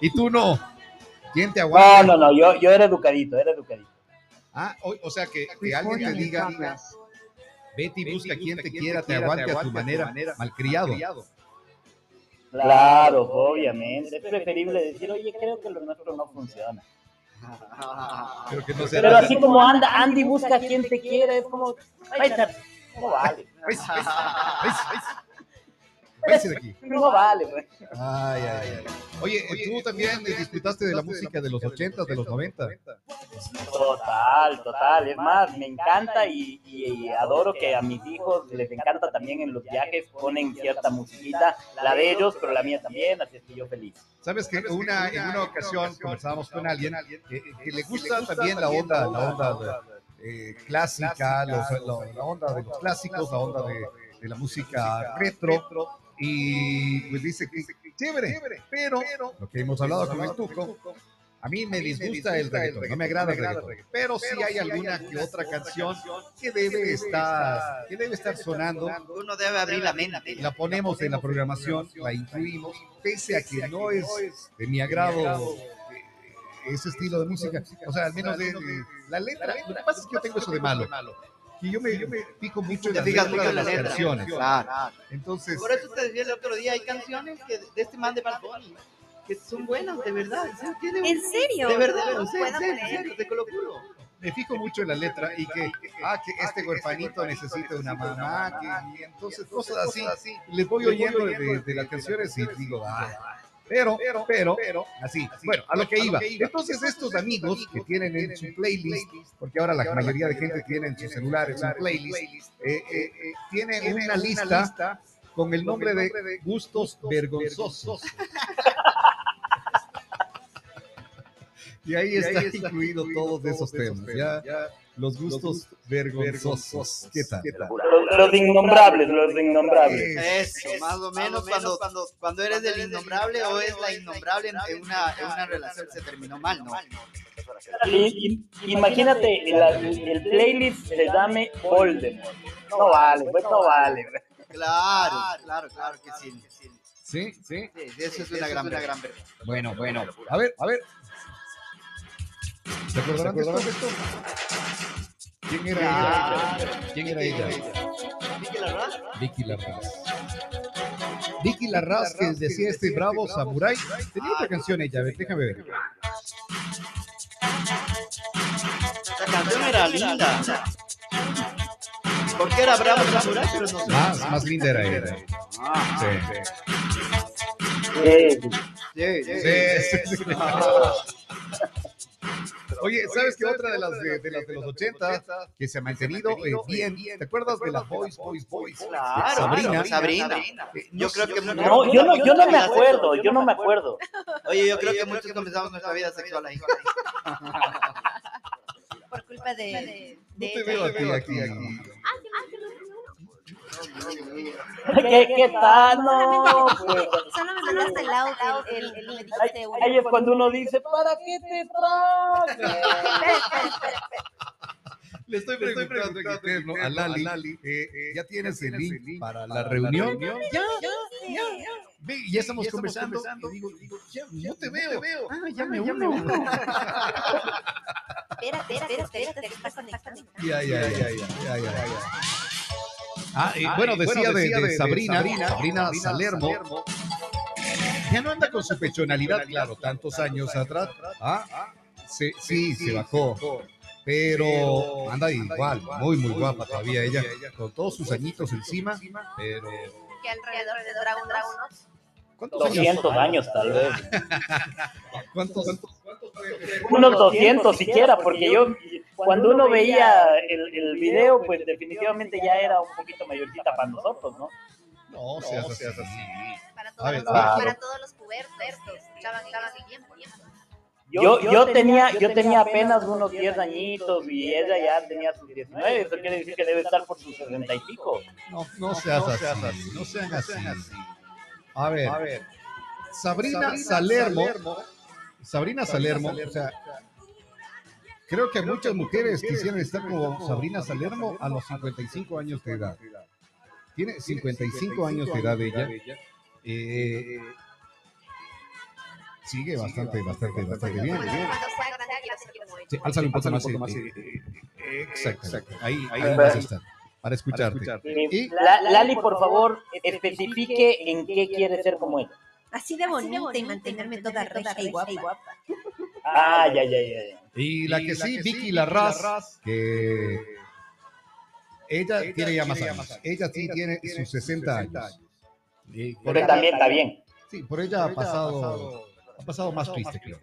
Y tú no. ¿Quién te No, aguanta? no, no, yo, yo era educadito, era educadito. Ah, o, o sea, que, que alguien te diga, vete y busca quien te quiera, te aguante a tu manera, malcriado. Claro, obviamente. Es preferible decir, oye, creo que lo nuestro no funciona. Creo que no Pero así como anda, Andy busca a quien te quiera, es como, "Ay, no vale, Váyase, de aquí. no vale, güey. Ay, ay, ay. Oye, tú también disfrutaste de la música de los 80, de los 90. Total, total. Es más, me encanta y, y adoro que a mis hijos les encanta también en los viajes, ponen cierta musiquita, la de ellos, pero la mía también, así es que yo feliz. Sabes que una, en una ocasión conversábamos con alguien eh, que le gusta también la onda, la onda eh, clásica, los- la, la onda de los clásicos, la onda de, de la música retro. Y pues dice que chévere, pero lo que hemos hablado con el Tuco, a mí me disgusta el reggaetón, no me agrada el reggaetón, pero sí hay alguna que otra canción que debe estar, que debe estar sonando. Uno debe abrir la mente. la ponemos en la programación, la incluimos, pese a que no es de mi agrado eh, ese estilo de música, o sea, al menos de, de la letra. Lo que pasa es que yo tengo eso de malo, que yo me, yo me pico mucho en las fijas letras en las letra. canciones. Claro. Entonces, Por eso te decía el otro día, hay canciones que de este man de Bad Bunny que son buenas, de verdad. o sea, tiene un- ¿En serio? De verdad, No puedo en serio, en serio, te lo juro. me fijo mucho en la letra y que, ah, que este huerfanito necesita una mamá, que, y entonces cosas así, les voy oyendo de, de las canciones y digo, ah, pero, pero, pero, así, bueno, a lo que iba. Entonces estos amigos que tienen en su playlist, porque ahora la mayoría de gente tiene en sus celulares un playlist, eh, eh, eh, tienen una lista con el nombre de gustos vergonzosos. Y ahí está incluido todos esos temas, ya, los gustos vergonzosos. ¿Qué tal? Los, los innombrables, los innombrables. Eso, más o menos cuando, cuando, cuando eres del innombrable o es la innombrable en, en una, en una relación se terminó mal, ¿no? Y- y- imagínate, la- el playlist se llame Voldemort. No vale, pues no vale. güey. Claro, claro, claro que sí. Sí, sí. Sí, eso es una gran, una gran verdad. Bueno, bueno. A ver, a ver. ¿Se acordarán de esto? ¿Quién era ella? ¿Quién era ella? Vicky Larraz, Vicky Larraz. Vicky Larraz, que decía este bravo samurai. Tenía otra canción ella, a ver, déjame ver. La canción era linda. Porque era bravo samurai, pero no sé. Más, más linda era ella. Ah, Sí. Sí, Sí, sí, sí. Oye, ¿sabes qué otra de las de, de las de los 80 que se ha mantenido eh, bien? ¿Te acuerdas de las Boys, Boys, Boys? Claro, Sabrina. Sabrina. Eh, Yo no creo que no, yo no, yo no me acuerdo, yo no me acuerdo. Oye, yo creo que muchos comenzamos nuestra vida sexual ahí. Por culpa de, No de te veo aquí, aquí, aquí. ¿Qué, qué tal? No, pues. Solo me mandaste el audio, el, el, el- uno. Ahí es cuando uno dice, ¿para qué te traes? Le estoy preguntando a Lali, eh, eh, ¿ya tienes el link para la reunión? Ya, ya, ya. Ya estamos conversando. Y digo, digo, ya, no te veo. Ah, ya me uno. Espérate, espérate, espérate, que conectado. Ya, ya, ya, ya, ya, ya, ya. Ah, y bueno, decía de, de Sabrina, Sabrina Salermo. Ya no anda con su pechonalidad, claro, tantos años atrás. Ah, sí, sí, se bajó. Pero anda igual, muy, muy guapa todavía ella, con todos sus añitos encima. Pero, Que alrededor de Dragon Dragonos. ¿cuántos años? 200 años tal vez. ¿Cuántos? Unos 200 siquiera, porque yo, cuando uno veía el, el video, pues definitivamente ya era un poquito mayorcita para nosotros, ¿no? No, seas así. Para A todos, ver, los, claro. para todos los pubertos que escuchaban en ese tiempo. Yo, yo, tenía, yo tenía apenas unos 10 añitos y ella ya tenía sus 19, eso quiere decir que debe estar por sus 60 y pico. No, no seas así, no sean así. A ver, Sabrina Salermo, Sabrina Salermo, o sea, creo que muchas mujeres quisieran estar como Sabrina Salermo a los 55 años de edad. Tiene 55 años de edad ella. Eh, Sigue bastante, bastante, bastante bien. Sí, álzale un poco más. Eh, eh, eh, Exacto. Ahí, ahí vas a estar. Para escucharte. Y- La- Lali, por favor, especifique en qué quiere ser como ella. Así de bonita y mantenerme toda regia y guapa. Ah, ya, ya, ya. ya. Y la que sí, Vicky Larraz, que ella tiene ya más años. Ella sí tiene sus 60 años. Y por Pero ella- también está bien. Sí, por ella ha pasado, ha pasado más triste, creo.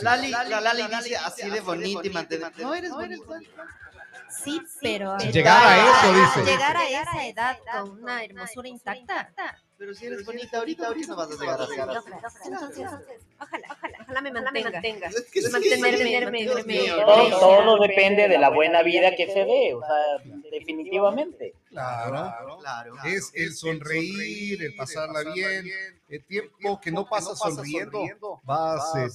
La Lali, la Lali dice así de bonita y mantener. No eres bonita. Sí, pero Llegar a eso, dice. Llegar a esa edad con una hermosura intacta. Pero si eres bonita ahorita, ¿por qué no vas a llegar así? No, pero entonces, ojalá, ojalá, ojalá me mantenga. Mantenerme. Todo, depende de la buena vida que se dé, o sea, definitivamente. Claro. Claro. Es el sonreír, el pasarla bien. El tiempo que no pasas sonriendo, vas eh,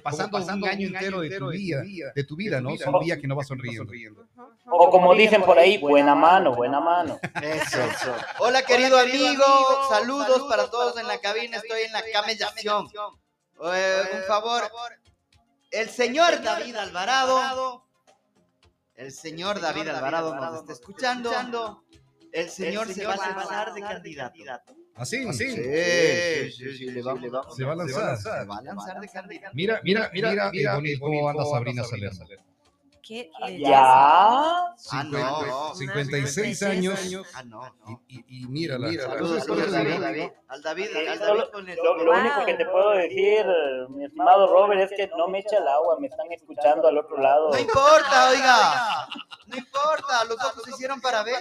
perdiendo de- como pasando un año entero de tu vida, de tu vida, ¿no? Son días que no vas sonriendo. O como dicen por ahí, buena mano, buena mano. Eso, eso. Hola, querido amigo. Saludos para todos en la cabina. Estoy en la camellación. Eh, un favor. El señor David Alvarado. El señor David Alvarado nos está escuchando. El señor se va a lanzar de candidato. Así, Sí, así. sí, sí, sí, le vamos, le vamos. Se va a lanzar. Se va a lanzar de. Mira, mira, mira, mira, bonito, cómo anda Sabrina Salerno. ¿Qué? Ya. Ah, no. 56 años. Ah, no. no. Y, mírala. Saludos, saludos al David. Al David, al solo- David con el- Lo, único que te puedo decir, mi estimado Robert, es que no me echa el agua, me están escuchando al otro lado. No importa, oiga. No importa, los ojos se hicieron para ver.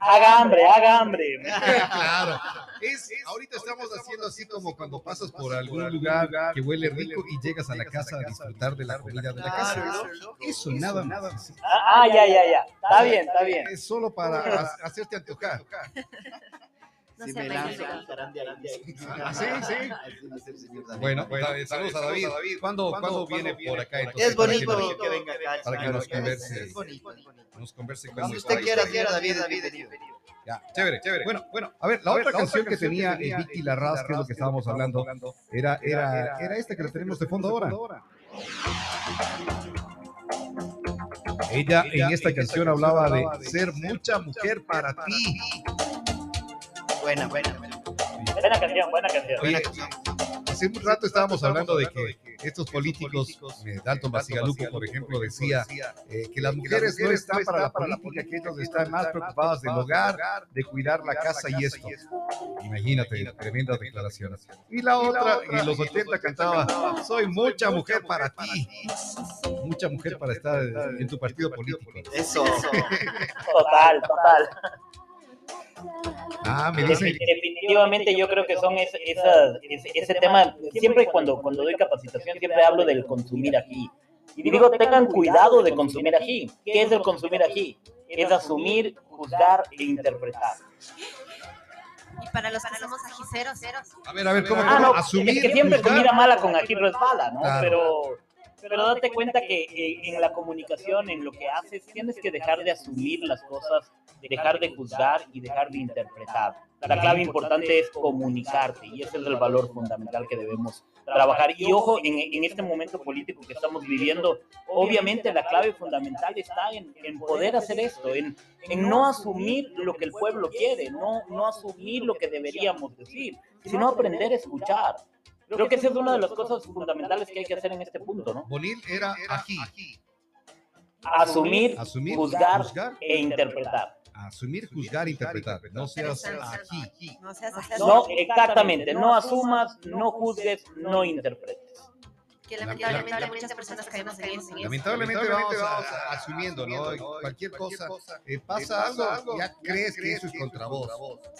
Haga hambre, haga hambre. Claro. Es, ahorita estamos haciendo así como cuando pasas por algún lugar que huele rico y llegas a la casa a disfrutar de la comida de la casa. Eso nada más. Ah, ah, ya, ya, ya. Está bien, está bien. Es solo para ha- hacerte antojar. No Si me de ahí. Ah, sí. Bueno, David, saludos a David. ¿Cuándo, ¿cuándo viene por acá? entonces, Es para bonito que que venga acá. el para que nos converse. Es bonito, es bonito. Nos converse con nuestra usted quiera, señor David, David, bienvenido. Ya, chévere, chévere. Bueno, bueno, a ver, la otra canción que tenía eh, Vicky Larraz, que es lo que estábamos hablando, era, era, era esta que la tenemos de fondo ahora. Ella en esta canción hablaba de ser mucha mujer para ti. Buena, buena, buena. Buena canción, buena canción. Oye, hace un rato estábamos hablando de que estos políticos, eh, Dalton Basigalupo, por ejemplo, decía eh, que las mujeres no están para la política, que ellos están más preocupadas del hogar, de cuidar la casa y esto. Imagínate, tremenda declaración. Y la otra, en los 80 cantaba, soy mucha mujer para ti. Mucha mujer para estar en tu partido político. Eso. Total, total. Ah, me dicen, Definitivamente yo creo que son esas, ese, ese tema, siempre cuando, cuando doy capacitación siempre hablo del consumir aquí. Y digo, tengan cuidado de consumir aquí. ¿Qué es el consumir aquí? Es asumir, juzgar e interpretar. Y para los que somos ajiceros, a ver, a ver, ¿cómo, Ah, cómo no, asumir? es que siempre juzgar? comida mala con aquí resbala, ¿no? Claro. Pero, pero date cuenta que eh, en la comunicación, en lo que haces, tienes que dejar de asumir las cosas, dejar de juzgar y dejar de interpretar. La clave importante es comunicarte y ese es el valor fundamental que debemos trabajar. Y ojo, en, en este momento político que estamos viviendo, obviamente la clave fundamental está en, en poder hacer esto, en, en no asumir lo que el pueblo quiere, no, no asumir lo que deberíamos decir, sino aprender a escuchar. Creo que esa es una de las cosas fundamentales que hay que hacer en este punto, ¿no? Bonil era aquí. Asumir, Asumir, juzgar juzgar e interpretar. Asumir, juzgar, interpretar. No seas aquí. No seas así. No, exactamente, no asumas, no juzgues, no interpretes. Que lamentablemente muchas personas caemos en eso. Lamentablemente vamos a- a- asumiendo, ¿no? Y Cualquier cosa, eh, pasa algo, ya crees que eso es contra vos.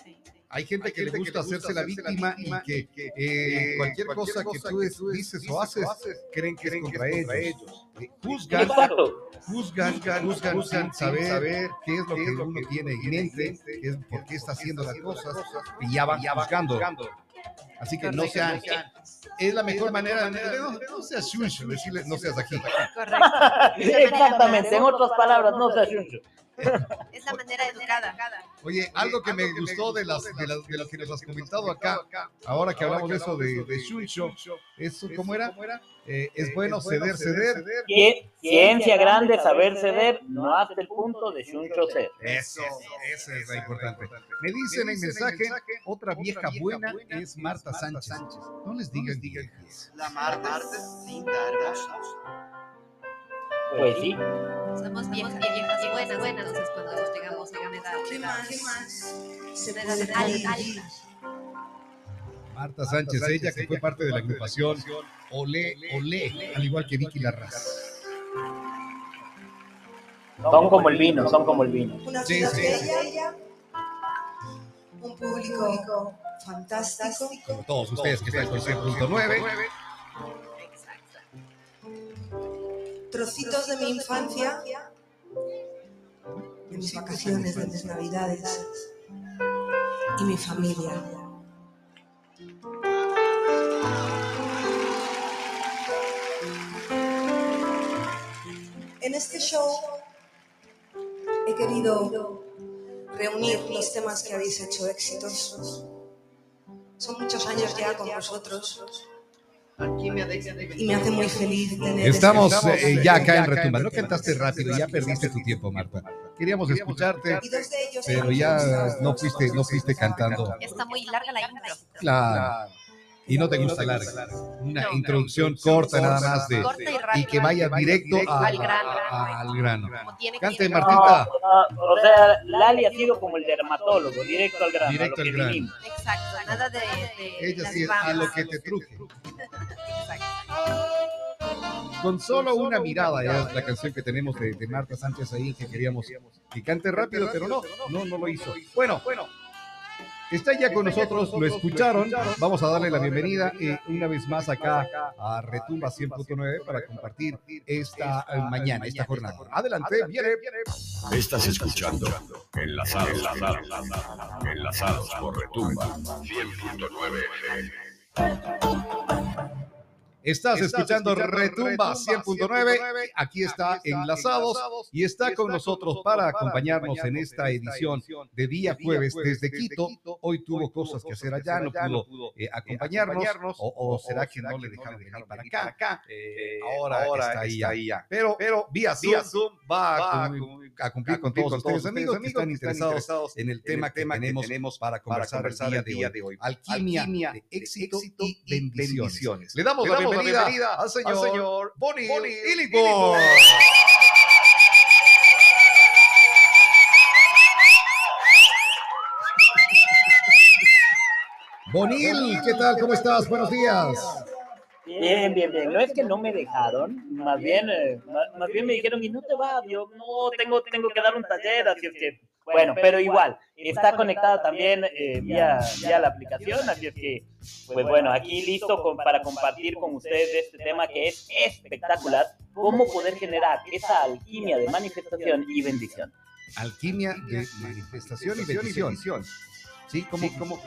Sí. Hay gente que le gusta hacerse la víctima y que eh, cualquier cosa que tú dices o haces, creen que es contra ellos. Eh, Juzgan, Exacto. juzgan, juzgan sin saber qué es lo que uno tiene en mente, es por qué está haciendo las cosas, y ya van juzgando. Así que no sean, es la mejor manera, de- no, no seas shuncho, decirle no seas aquí. Correcto. Exactamente, en otras palabras, no seas chuncho. Es la manera educada. Oye, algo que me gustó de, las, de, las- de que nos has comentado acá, ahora que hablamos de eso de, de Shuncho, eso, ¿cómo era? Eh, es bueno ceder, ceder. Cie- Ciencia grande, saber ceder, no hasta el punto de Shuncho ser. Eso, eso es lo importante. Me dicen en mensaje, otra vieja buena es Marta Sánchez. No les digan viejas. La Marta es cinta, hermosa. Pues sí. Somos viejas, buenas, buenas. Entonces, cuando llegamos a una edad, ¿Qué más? ¿Qué más? Se puede. Marta Sánchez, ella que fue parte de la agrupación Olé Olé, al igual que Vicky Larraz. Son como el vino, son como el vino. Una Sí, ciudad sí. bella, un público fantástico. Como todos ustedes que están con 100.9. Trocitos de mi infancia, de mis vacaciones, de mis navidades y mi familia. En este show he querido reunir los temas que habéis hecho exitosos. Son muchos años ya con vosotros y me hace muy feliz tener Estamos este- eh, ya acá en Retumba. No cantaste rápido, ya perdiste tu tiempo, Marta. Queríamos escucharte, Y dos de ellos pero ya no fuiste, no fuiste cantando. Está muy larga la intro. Claro. Y no te gusta larga. Una No. introducción corta nada más de Corta y rápida. y que vaya directo a- Al grano. a- al grano. Cante. Martita. Ah, o sea, Lali ha sido como el dermatólogo, directo al grano, Directo al grano. vinimos. Exacto, nada de. de Ella sí, a lo que te truje. Exacto. Con solo una mirada, ya es la canción que tenemos de, de Marta Sánchez ahí, que queríamos que cante rápido, pero no, no, no lo hizo. Bueno, está ya con nosotros, lo escucharon. Vamos a darle la bienvenida eh, una vez más acá a Retumba 100.9 para compartir esta mañana, esta jornada. Adelante, viene. Estás escuchando Enlazados, enlazados, enlazados por Retumba. 100.9 Estás escuchando Retumba 100.9. Aquí está Enlazados y está con nosotros para acompañarnos en esta edición de día jueves desde Quito. Hoy tuvo cosas que hacer allá, no pudo eh, acompañarnos. O, o será que no le dejaron venir para acá. Eh, ahora, está ahí ya. Pero, pero vía Zoom, va a, cum- a cumplir con todos ustedes, amigos, que están interesados en el tema que tenemos para conversar el día de hoy. Alquimia de éxito y bendiciones. Le damos la bienvenida al señor Bonnie Illingworth. Bonil, ¿qué tal? ¿Cómo estás? Buenos días. Bien, bien, bien. No es que no me dejaron, más bien, eh, más, más bien me dijeron, y no te va, yo no, tengo, tengo que dar un taller, así es que, bueno, pero igual, está conectada también eh, vía, vía la aplicación, así es que, pues bueno, aquí listo con- para compartir con ustedes este tema que es espectacular, cómo poder generar esa alquimia de manifestación y bendición. Alquimia de manifestación y bendición. Sí, ¿cómo, cómo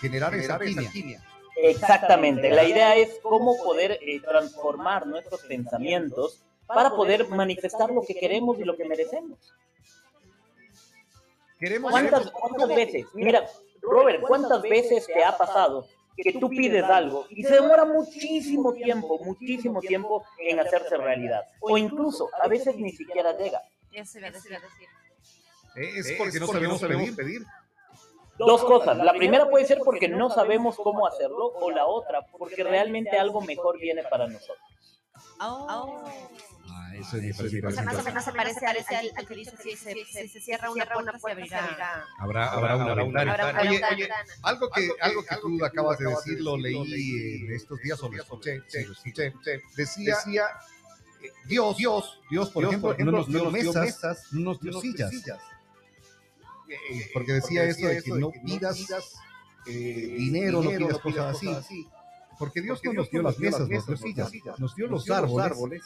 generar esa alquimia? Exactamente, la idea es cómo poder eh, transformar nuestros pensamientos para poder manifestar lo que queremos y lo que merecemos. Queremos ¿Cuántas, cuántas veces? Mira, Robert, ¿cuántas veces te ha pasado que tú pides algo y se demora muchísimo tiempo, muchísimo tiempo en hacerse realidad? O incluso a veces ni siquiera llega. Eso iba a decir. Es porque no sabemos pedir. Dos cosas. La primera puede ser porque no sabemos cómo hacerlo o la otra porque realmente algo mejor viene para nosotros. Oh. Ah, eso es diferente. O sea, más o menos se parece al, al- al que dice si se, cierra una puerta, se abrirá. Habrá, habrá una ventana. Oye, oye, algo que, algo que tú acabas de decir, lo leí en estos días, o lo escuché, decía, eh, Dios, Dios, Dios, por ejemplo, no nos dio mesas, no nos dio sillas. Eh, Porque decía eso de que no pidas eh, dinero, no pidas cosas así. Porque Dios no nos dio las mesas, nos dio sillas, nos dio los árboles.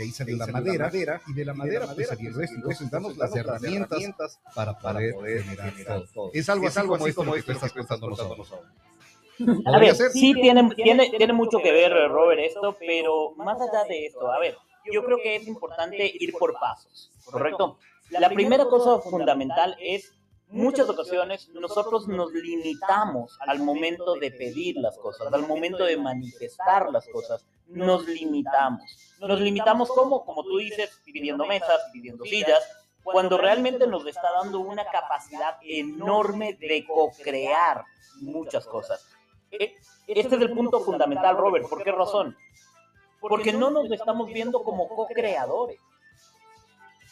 De ahí salió la madera, y de la madera pues salió el resto. Entonces damos las herramientas para poder generar todo. Es algo así como esto que estás contando nosotros. A ¿Podría ver, sí tiene, tiene, tiene mucho que ver, Robert, esto, pero más allá de esto, a ver, yo creo que es importante ir por pasos, ¿correcto? La primera cosa fundamental es muchas ocasiones nosotros nos limitamos al momento de pedir las cosas, al momento de manifestar las cosas, nos limitamos. Nos limitamos como, como tú dices, pidiendo mesas, pidiendo sillas, cuando realmente nos está dando una capacidad enorme de co-crear muchas cosas. E, este es el punto fundamental, Robert. ¿Por qué razón? Porque no nos estamos viendo como co-creadores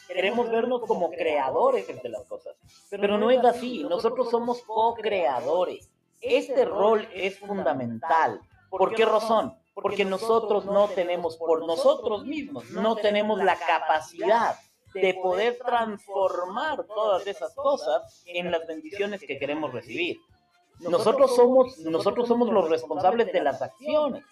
queremos vernos como creadores de las cosas. Pero no es así, nosotros somos co-creadores. Este rol es fundamental. ¿Por qué razón? Porque nosotros no tenemos, por nosotros mismos, no tenemos la capacidad de poder transformar todas esas cosas en las bendiciones que queremos recibir. Nosotros somos, nosotros somos los responsables de las acciones,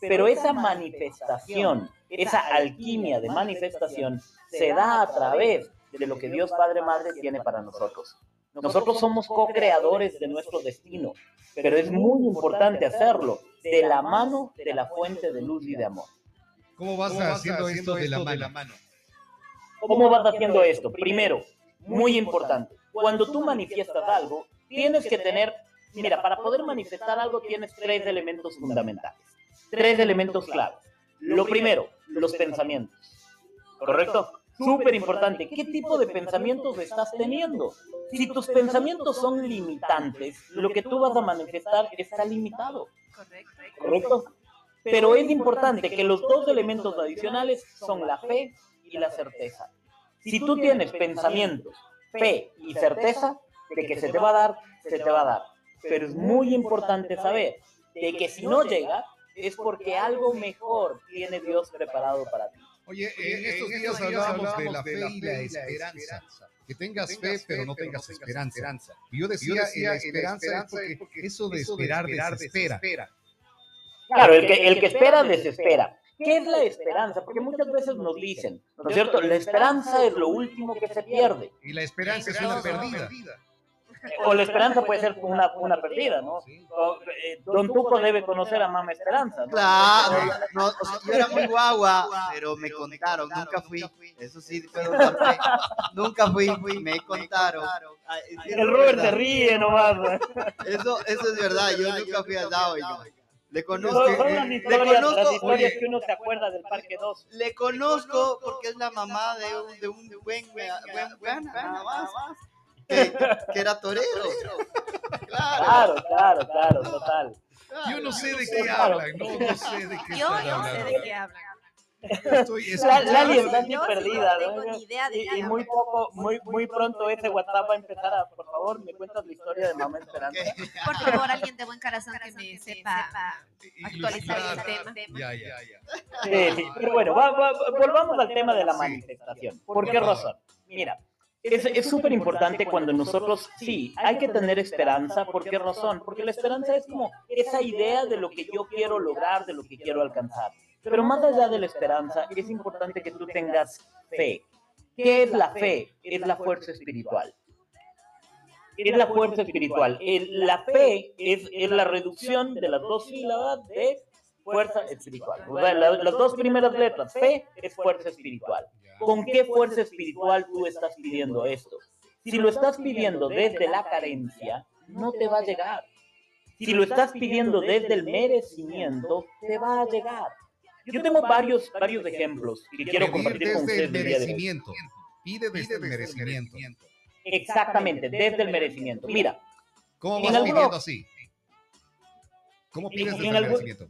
pero esa manifestación, esa alquimia de manifestación se da a través de lo que Dios Padre Madre tiene para nosotros. Nosotros somos co-creadores de nuestro destino, pero es muy importante hacerlo de la mano de la fuente de luz y de amor. ¿Cómo vas haciendo esto de la mano? ¿Cómo vas haciendo esto? Primero, muy importante, cuando tú manifiestas algo, tienes que tener, mira, para poder manifestar algo tienes tres elementos fundamentales, tres elementos claves. Lo primero, los pensamientos, ¿correcto? Súper importante. ¿Qué tipo de pensamientos estás teniendo? Si tus pensamientos son limitantes, lo que tú vas a manifestar está limitado. Correcto. ¿Correcto? Pero es importante que los dos elementos adicionales son la fe y la certeza. Si tú tienes pensamientos, fe y certeza de que se te va a dar, se te va a dar. Pero es muy importante saber de que si no llega, es porque algo mejor tiene Dios preparado para ti. Oye, en estos días hablábamos de la fe y la esperanza. Que tengas fe, pero no tengas esperanza. Y yo decía, la esperanza es porque eso de esperar desespera. Claro, el que, el que espera desespera. ¿Qué es la esperanza? Porque muchas veces nos dicen, ¿no es cierto? La esperanza es lo último que se pierde. Y la esperanza es una perdida o la esperanza puede ser una, una perdida, ¿no? Eh, don Tuco debe conocer a Mama Esperanza. ¿no? Claro, no, yo era muy guagua, pero me contaron, nunca fui, eso sí, puedo nunca fui, me contaron. El Robert se ríe nomás. Eso, eso es verdad, yo nunca fui al lado. Le conozco. le conozco las historias que uno se acuerda del Parque 2. Le conozco porque es la mamá de un, de un buen, buen, buen, nada más que, era torero. Claro, claro, claro, total. Yo no sé de qué hablan, no, no sé de qué Yo no sé de qué hablan. Estoy Lali está así perdida, ¿no? y, y, muy poco, muy, muy pronto ese WhatsApp va a empezar a, por favor, me cuentas la historia de Mamá Esperanza. Por favor, alguien de buen corazón que me sepa actualizar el tema. Ya, ya, ya. Sí, pero bueno, va, va, volvamos al tema de la manifestación. ¿Por qué razón? Mira, es súper importante cuando nosotros, sí, hay que tener esperanza. ¿Por qué razón? Porque la esperanza es como esa idea de lo que yo quiero lograr, de lo que quiero alcanzar. Pero más allá de la esperanza, es importante que tú tengas fe. ¿Qué es la fe? Es la fuerza espiritual. Es la fuerza espiritual. La fe es, es la reducción de las dos sílabas de fuerza espiritual. las dos primeras letras, fe es fuerza espiritual. ¿Con qué fuerza espiritual tú estás pidiendo esto? Si lo estás pidiendo desde la carencia, no te va a llegar. Si lo estás pidiendo desde el merecimiento, te va a llegar. Yo tengo varios, varios ejemplos que quiero compartir con ustedes. Desde el merecimiento. Pide desde el merecimiento. Exactamente, desde el merecimiento. Mira. ¿Cómo vas pidiendo así? ¿Cómo pides desde el merecimiento?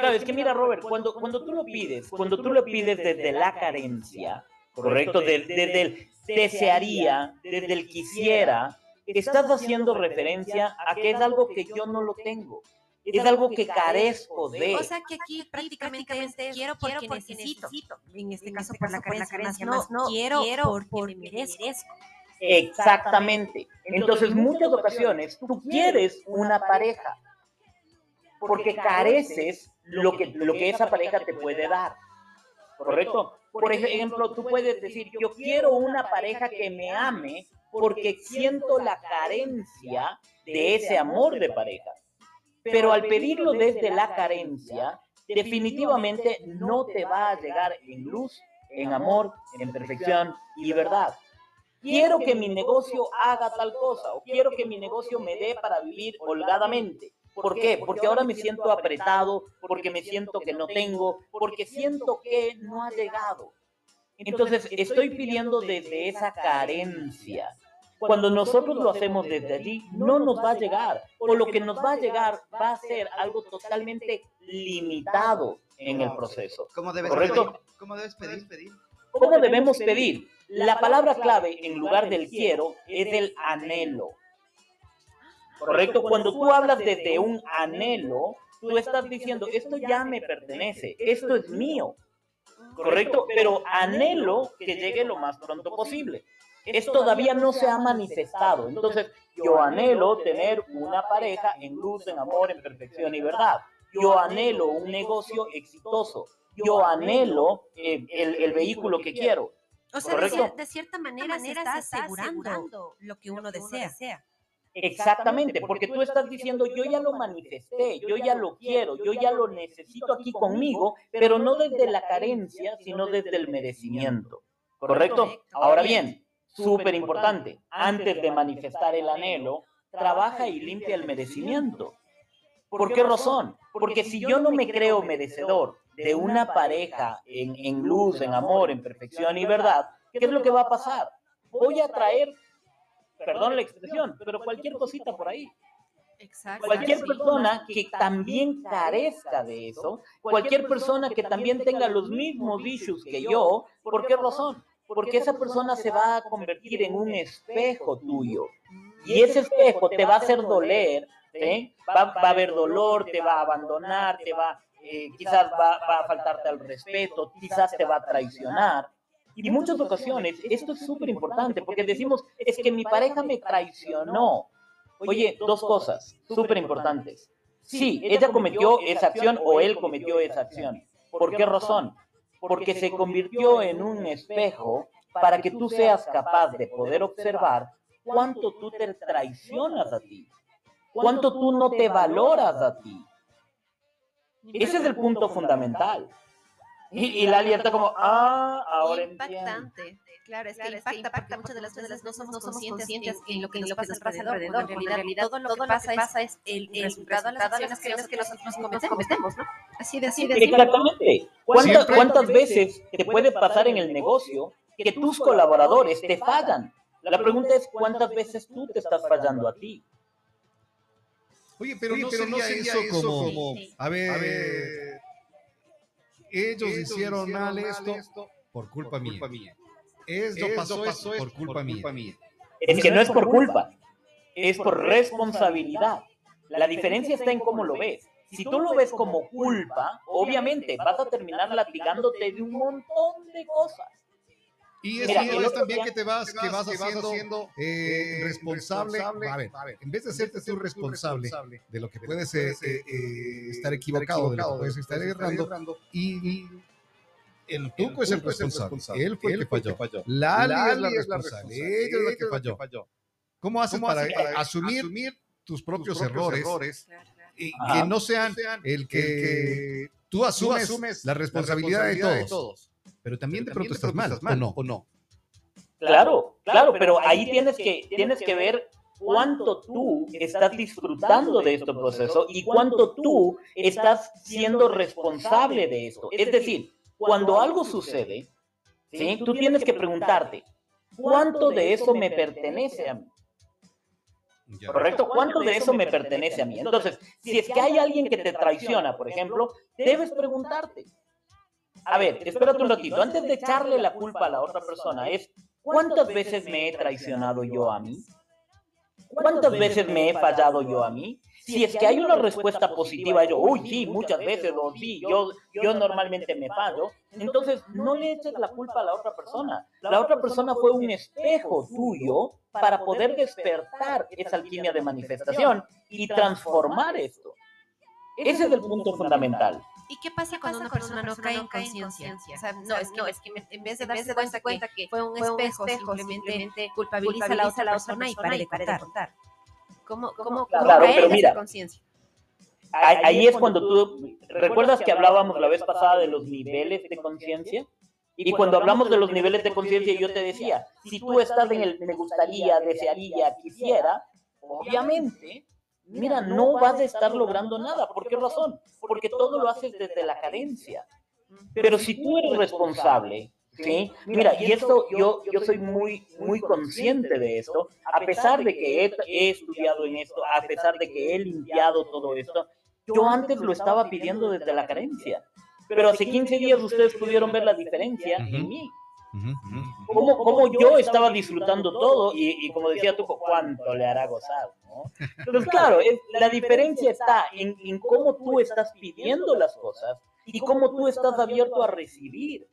Claro, es que mira, Robert, cuando, cuando tú lo pides, cuando tú lo pides desde la carencia, correcto, desde, el desearía, desde el quisiera, estás haciendo referencia a que es algo que yo no lo tengo. Es algo que carezco de. O sea que aquí prácticamente es quiero porque, necesito. En este caso por la carencia, no, no quiero, porque me merezco. Exactamente. Entonces, muchas ocasiones tú quieres una pareja porque careces lo que, lo que esa pareja te puede dar. ¿Correcto? Por ejemplo, tú puedes decir, yo quiero una pareja que me ame porque siento la carencia de ese amor de pareja. Pero al pedirlo desde la carencia, definitivamente no te va a llegar en luz, en amor, en perfección y verdad. quiero que mi negocio haga tal cosa o quiero que mi negocio me dé para vivir holgadamente. ¿Por qué? Porque ahora me siento apretado, porque me siento que no tengo, porque siento que no ha llegado. Entonces, estoy pidiendo desde esa carencia. Cuando nosotros lo hacemos desde allí, no nos va a llegar. O lo que nos va a llegar va a ser algo totalmente limitado en el proceso. ¿Cómo debes ¿Correcto? pedir? ¿Cómo debes pedir? ¿Cómo debemos pedir? La palabra clave en lugar del quiero es el anhelo. ¿Correcto? Cuando tú hablas desde un anhelo, tú estás diciendo, esto ya me pertenece, esto es mío. ¿Correcto? Pero anhelo que llegue lo más pronto posible. Esto todavía no se ha manifestado. Entonces, yo anhelo tener una pareja en luz, en amor, en perfección y verdad. Yo anhelo un negocio exitoso. Yo anhelo eh, el, el vehículo que quiero. O sea, de, de cierta manera, se está asegurando lo que uno desea. Exactamente, porque tú estás diciendo, yo ya lo manifesté, yo ya lo quiero, yo ya lo necesito aquí conmigo, pero no desde la carencia, sino desde el merecimiento. ¿Correcto? Ahora bien, súper importante, antes de manifestar el anhelo, trabaja y limpia el merecimiento. ¿Por qué razón? Porque si yo no me creo merecedor de una pareja en, en luz, en amor, en perfección y verdad, ¿qué es lo que va a pasar? Voy a traer, perdón la expresión, pero cualquier cosita por ahí. Exacto. Cualquier persona que también carezca de eso, cualquier persona que también tenga los mismos issues que yo, ¿por qué razón? Porque esa persona se va a convertir en un espejo tuyo. Y ese espejo te va a hacer doler, va, va a haber dolor, te va a abandonar, te va, eh, quizás va, va a faltarte al respeto, quizás te va a traicionar. Y muchas ocasiones, esto es súper importante, porque decimos, es que mi pareja me traicionó. Oye, dos cosas súper importantes. Sí, ella cometió esa acción o él cometió esa acción. ¿Por qué razón? Porque se convirtió en un espejo para que tú seas capaz de poder observar cuánto tú te traicionas a ti, cuánto tú no te valoras a ti. Ese es el punto fundamental. Y, y Lali está como, ah, ahora entiendo. impactante. Claro, es que impacta, porque muchas de las veces no somos conscientes en lo que nos pasa alrededor. En realidad, todo lo que pasa es el el resultado de las acciones que nosotros cometemos, ¿no? Así de así de. Exactamente. ¿Cuántas, ¿Cuántas veces te puede pasar en el negocio que tus colaboradores te fallan? La pregunta es cuántas veces tú te estás fallando a ti. Oye, pero, Oye, no, pero no sería sería eso eso como, como, a ver, a ver, ellos, ellos hicieron mal mal esto, esto por culpa por mía. culpa mía. Esto Esto pasó, pasó esto es por culpa mía. Es que no es por culpa, es por responsabilidad. La diferencia está en cómo lo ves. Si tú lo ves como culpa, obviamente vas a terminar latigándote de un montón de cosas. Y es, Mira, y también que te vas, que vas que vas haciendo, haciendo, eh, eh, responsable. responsable. A ver, A ver, en vez de hacerte tú responsable de lo que de puedes eh, estar equivocado, de lo que de puedes estar errando, y el tuco es el responsable. Él fue el que fue falló. Lali, Lali es la responsable. Ella es la que falló. ¿Cómo haces ¿Cómo para, asumir, asumir tus tus propios, errores, errores Claro, claro. y que no sean el que, que tú tú asumes, asumes la responsabilidad, de, todos, todos? Pero también de Pero pronto estás de mal, pronto ¿o no? ¿o no? Claro, claro, pero ahí tienes que, tienes que ver cuánto tú estás disfrutando de este proceso y cuánto tú estás siendo responsable de esto. Es decir, cuando algo sucede, ¿sí? tú tienes que preguntarte, ¿cuánto de eso me pertenece a mí? ¿Correcto? ¿Cuánto de eso me pertenece a mí? Entonces, si es que hay alguien que te traiciona, por ejemplo, debes preguntarte. A ver, espérate un ratito, antes de echarle la culpa a la otra persona, es ¿cuántas veces me he traicionado yo a mí? ¿Cuántas veces me he fallado yo a mí? Si es que hay una respuesta positiva, yo, uy, sí, muchas veces, o sí, yo, yo normalmente me fallo, entonces no le eches la culpa a la otra persona. La otra persona fue un espejo tuyo para poder despertar esa alquimia de manifestación y transformar esto. Ese es el punto fundamental. ¿Y qué pasa cuando una persona no cae en conciencia? O sea, no, es que, es que en vez de darse cuenta, que fue un espejo, simplemente culpabiliza a la otra persona y para de contar. ¿Cómo, cómo, Claro, cómo caer pero en mira, esa conciencia? Ahí, ahí es cuando tú, ¿recuerdas que hablábamos la vez pasada de los niveles de conciencia? Y cuando hablamos de los niveles de conciencia, yo te decía, si tú estás en el me gustaría, desearía, quisiera, obviamente, mira, no vas a estar logrando nada. ¿Por qué razón? Porque todo lo haces desde la carencia. Pero si tú eres responsable, ¿sí? Mira, y esto yo, yo soy muy, muy consciente de esto, a pesar de que he, he estudiado en esto, a pesar de que he limpiado todo esto, yo antes lo estaba pidiendo desde la carencia. Pero hace 15 días ustedes pudieron ver la diferencia en mí. Cómo, cómo yo estaba disfrutando todo y, y como decía tú, cuánto le hará gozar, ¿no? Entonces, claro, es- la diferencia está en, en cómo tú estás pidiendo las cosas y cómo tú estás abierto a recibir.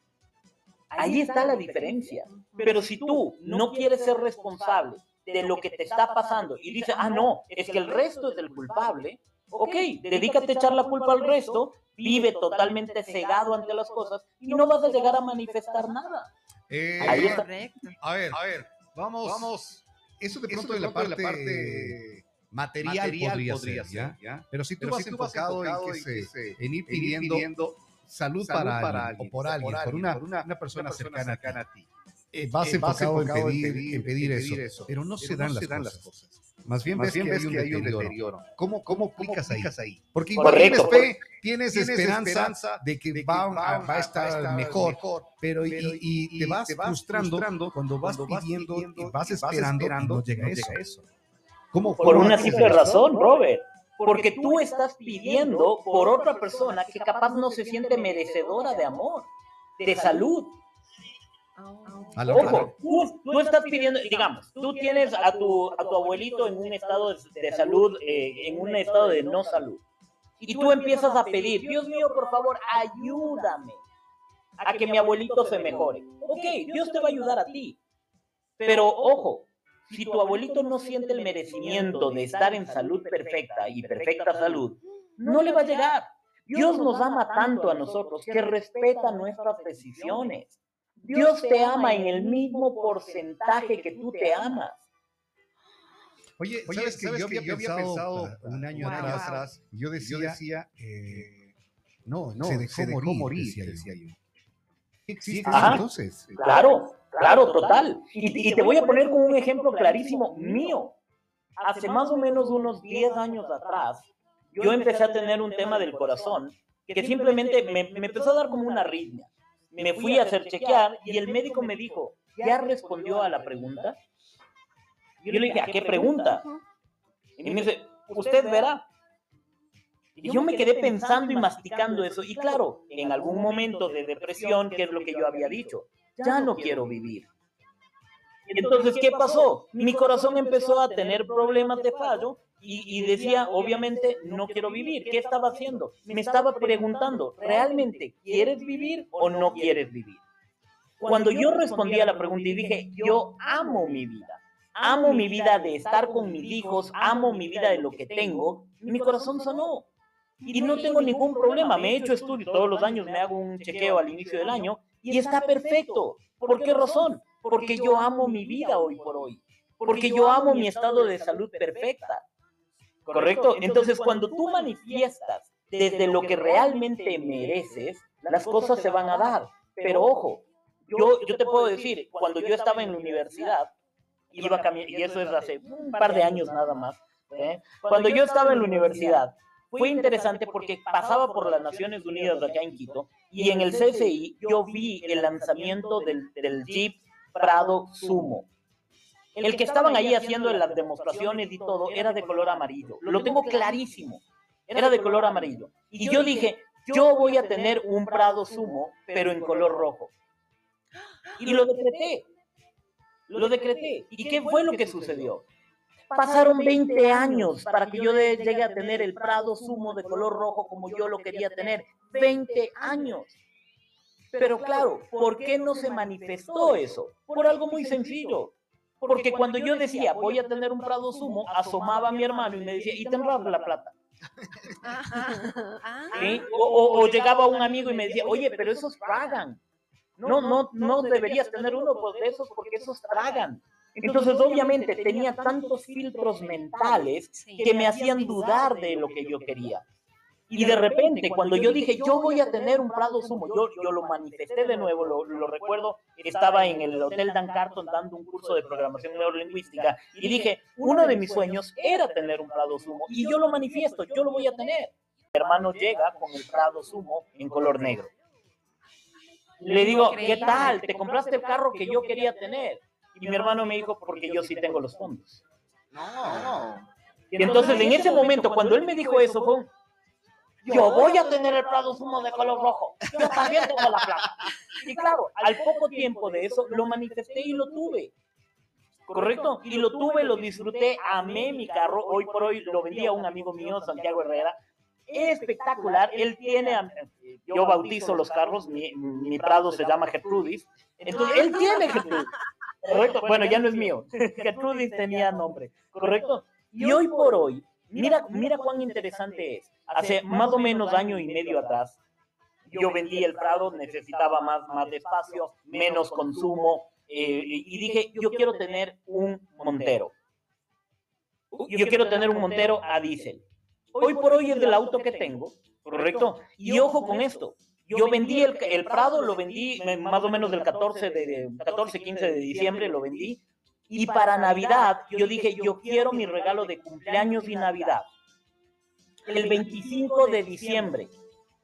Ahí está la diferencia. Pero si tú no quieres ser responsable de lo que te está pasando y dices, ah, no, es que el resto es el culpable, ok, dedícate a echar la culpa al resto, vive totalmente cegado ante las cosas y no vas a llegar a manifestar nada. Eh, Ahí está. Correcto. A ver, a ver, vamos, vamos. Eso de pronto de la parte, material, podría, ser, ¿ya? Pero si tú vas enfocado en, que se- en ir pidiendo, salud, para, alguien, o por alguien, por una, una persona, cercana, a ti, eh, vas enfocado, en, pedir, en pedir eso, pero no se dan, las, cosas. Más bien ves, que, hay un deterioro. ¿Cómo, cómo aplicas ahí? Porque igual Correcto. tienes fe, tienes, esperanza, de que, va, a, va a estar mejor, pero y, y- y te vas frustrando, cuando vas pidiendo, y vas esperando, y no llega eso. ¿Cómo Por una simple razón, Robert. Porque tú estás pidiendo por otra persona que capaz no se siente merecedora de amor, de salud. A la hora- Ojo, tú, tú estás pidiendo, digamos, tú tienes a tu, a tu abuelito en un estado de, de salud, eh, en un estado de no salud. Y tú empiezas a pedir, Dios mío, por favor, ayúdame a que mi abuelito se mejore. Ok, Dios te va a ayudar a ti. Pero ojo, si tu abuelito no siente el merecimiento de estar en salud perfecta y perfecta salud, no le va a llegar. Dios nos ama tanto a nosotros que respeta nuestras decisiones. Dios te ama en el mismo porcentaje que tú te amas. Oye, ¿sabes que yo había pensado, ah, un año Wow. atrás, yo decía, eh, no, no, se dejó, se dejó morir, morir, decía, decía yo. ¿Qué existe Ajá. entonces? Claro, claro, total. Y, y te voy a poner con un ejemplo clarísimo mío. Hace más o menos unos 10 años atrás, yo empecé a tener un tema del corazón que simplemente me, me empezó a dar como una arritmia. Me fui a hacer chequear y el médico me dijo, ¿ya respondió a la pregunta? Yo le dije, ¿a qué pregunta? Y me dice, usted verá. Y yo me quedé pensando y masticando eso. Y claro, en algún momento de depresión, que es lo que yo había dicho, ya no quiero vivir. Y entonces, ¿qué pasó? Mi corazón empezó a tener problemas de fallo y, y decía, obviamente, no quiero vivir. ¿Qué estaba haciendo? Me estaba preguntando, ¿realmente quieres vivir o no quieres vivir? Cuando yo respondí a la pregunta y dije, yo amo mi vida, amo mi vida de estar con mis hijos, amo mi vida de lo que tengo, mi corazón sonó. Y no tengo ningún problema, me he hecho estudio, todos los años me hago un chequeo al inicio del año y está perfecto. ¿Por qué razón? Porque yo amo mi vida hoy por hoy, porque yo amo mi estado de salud perfecta. ¿Correcto? Entonces, cuando tú manifiestas desde lo que realmente mereces, las cosas se van a dar. Pero ojo, yo, yo te puedo decir, cuando yo estaba en la universidad, iba y eso es hace un par de años nada más, ¿eh? cuando yo estaba en la universidad, fue interesante porque pasaba por las Naciones Unidas acá en Quito y en el CCI yo vi el lanzamiento del, del Jeep Prado Sumo. El que estaban ahí haciendo las demostraciones y todo era de color amarillo. Lo tengo clarísimo. Era de color amarillo. Y yo dije, yo voy a tener un Prado Sumo, pero en color rojo. Y lo decreté. Lo decreté. ¿Y qué fue lo que sucedió? Pasaron 20 años para que yo llegue a tener el Prado Sumo de color rojo como yo lo quería tener. 20 años. Pero claro, ¿por qué no se manifestó eso? Por algo muy sencillo. Porque cuando yo decía, voy a tener un Prado Sumo, asomaba a mi hermano y me decía, ¿y tendrás la plata? Ah, ¿Sí? O, o- o llegaba un amigo y me decía, oye, pero esos tragan. No, no, no deberías tener uno de esos porque esos tragan. Entonces, obviamente, tenía tantos filtros mentales que me hacían dudar de lo que yo quería. Y de repente, cuando yo dije, yo voy a tener un Prado Sumo, yo, yo lo manifesté de nuevo, lo, lo recuerdo, estaba en el Hotel Dan Carton dando un curso de programación neurolingüística y dije, uno de mis sueños era tener un Prado Sumo y yo lo manifiesto, yo lo voy a tener. Mi hermano llega con el Prado Sumo en color negro. Le digo, ¿qué tal? ¿Te compraste el carro que yo quería tener? Y mi hermano me dijo, porque yo sí tengo los fondos. No. Y entonces en ese momento, cuando él me dijo eso, fue un, yo voy a tener el Prado Sumo de color rojo. Yo también tengo la plata. Y claro, al poco tiempo de eso, lo manifesté y lo tuve. ¿Correcto? Y lo tuve, lo disfruté, amé mi carro. Hoy por hoy lo vendí a un amigo mío, Santiago Herrera. Espectacular. Él tiene, yo bautizo los carros, mi, mi Prado se llama Gertrudis. Entonces, él tiene Gertrudis. ¿Correcto? Bueno, ya no es mío. Gertrudis tenía nombre. ¿Correcto? Y hoy por hoy, mira, mira cuán interesante es. Hace más o menos año y medio atrás, yo vendí el Prado, necesitaba más, más espacio, menos consumo, eh, y dije, yo quiero tener un Montero. Yo quiero tener un Montero a diésel. Hoy por hoy es del auto que tengo, ¿correcto? Y ojo con esto, yo vendí el, el, Prado, lo vendí más o menos del 14, de, 14, 15 de diciembre, lo vendí. Y para Navidad, yo dije, yo quiero mi regalo de cumpleaños y Navidad. El 25 de diciembre,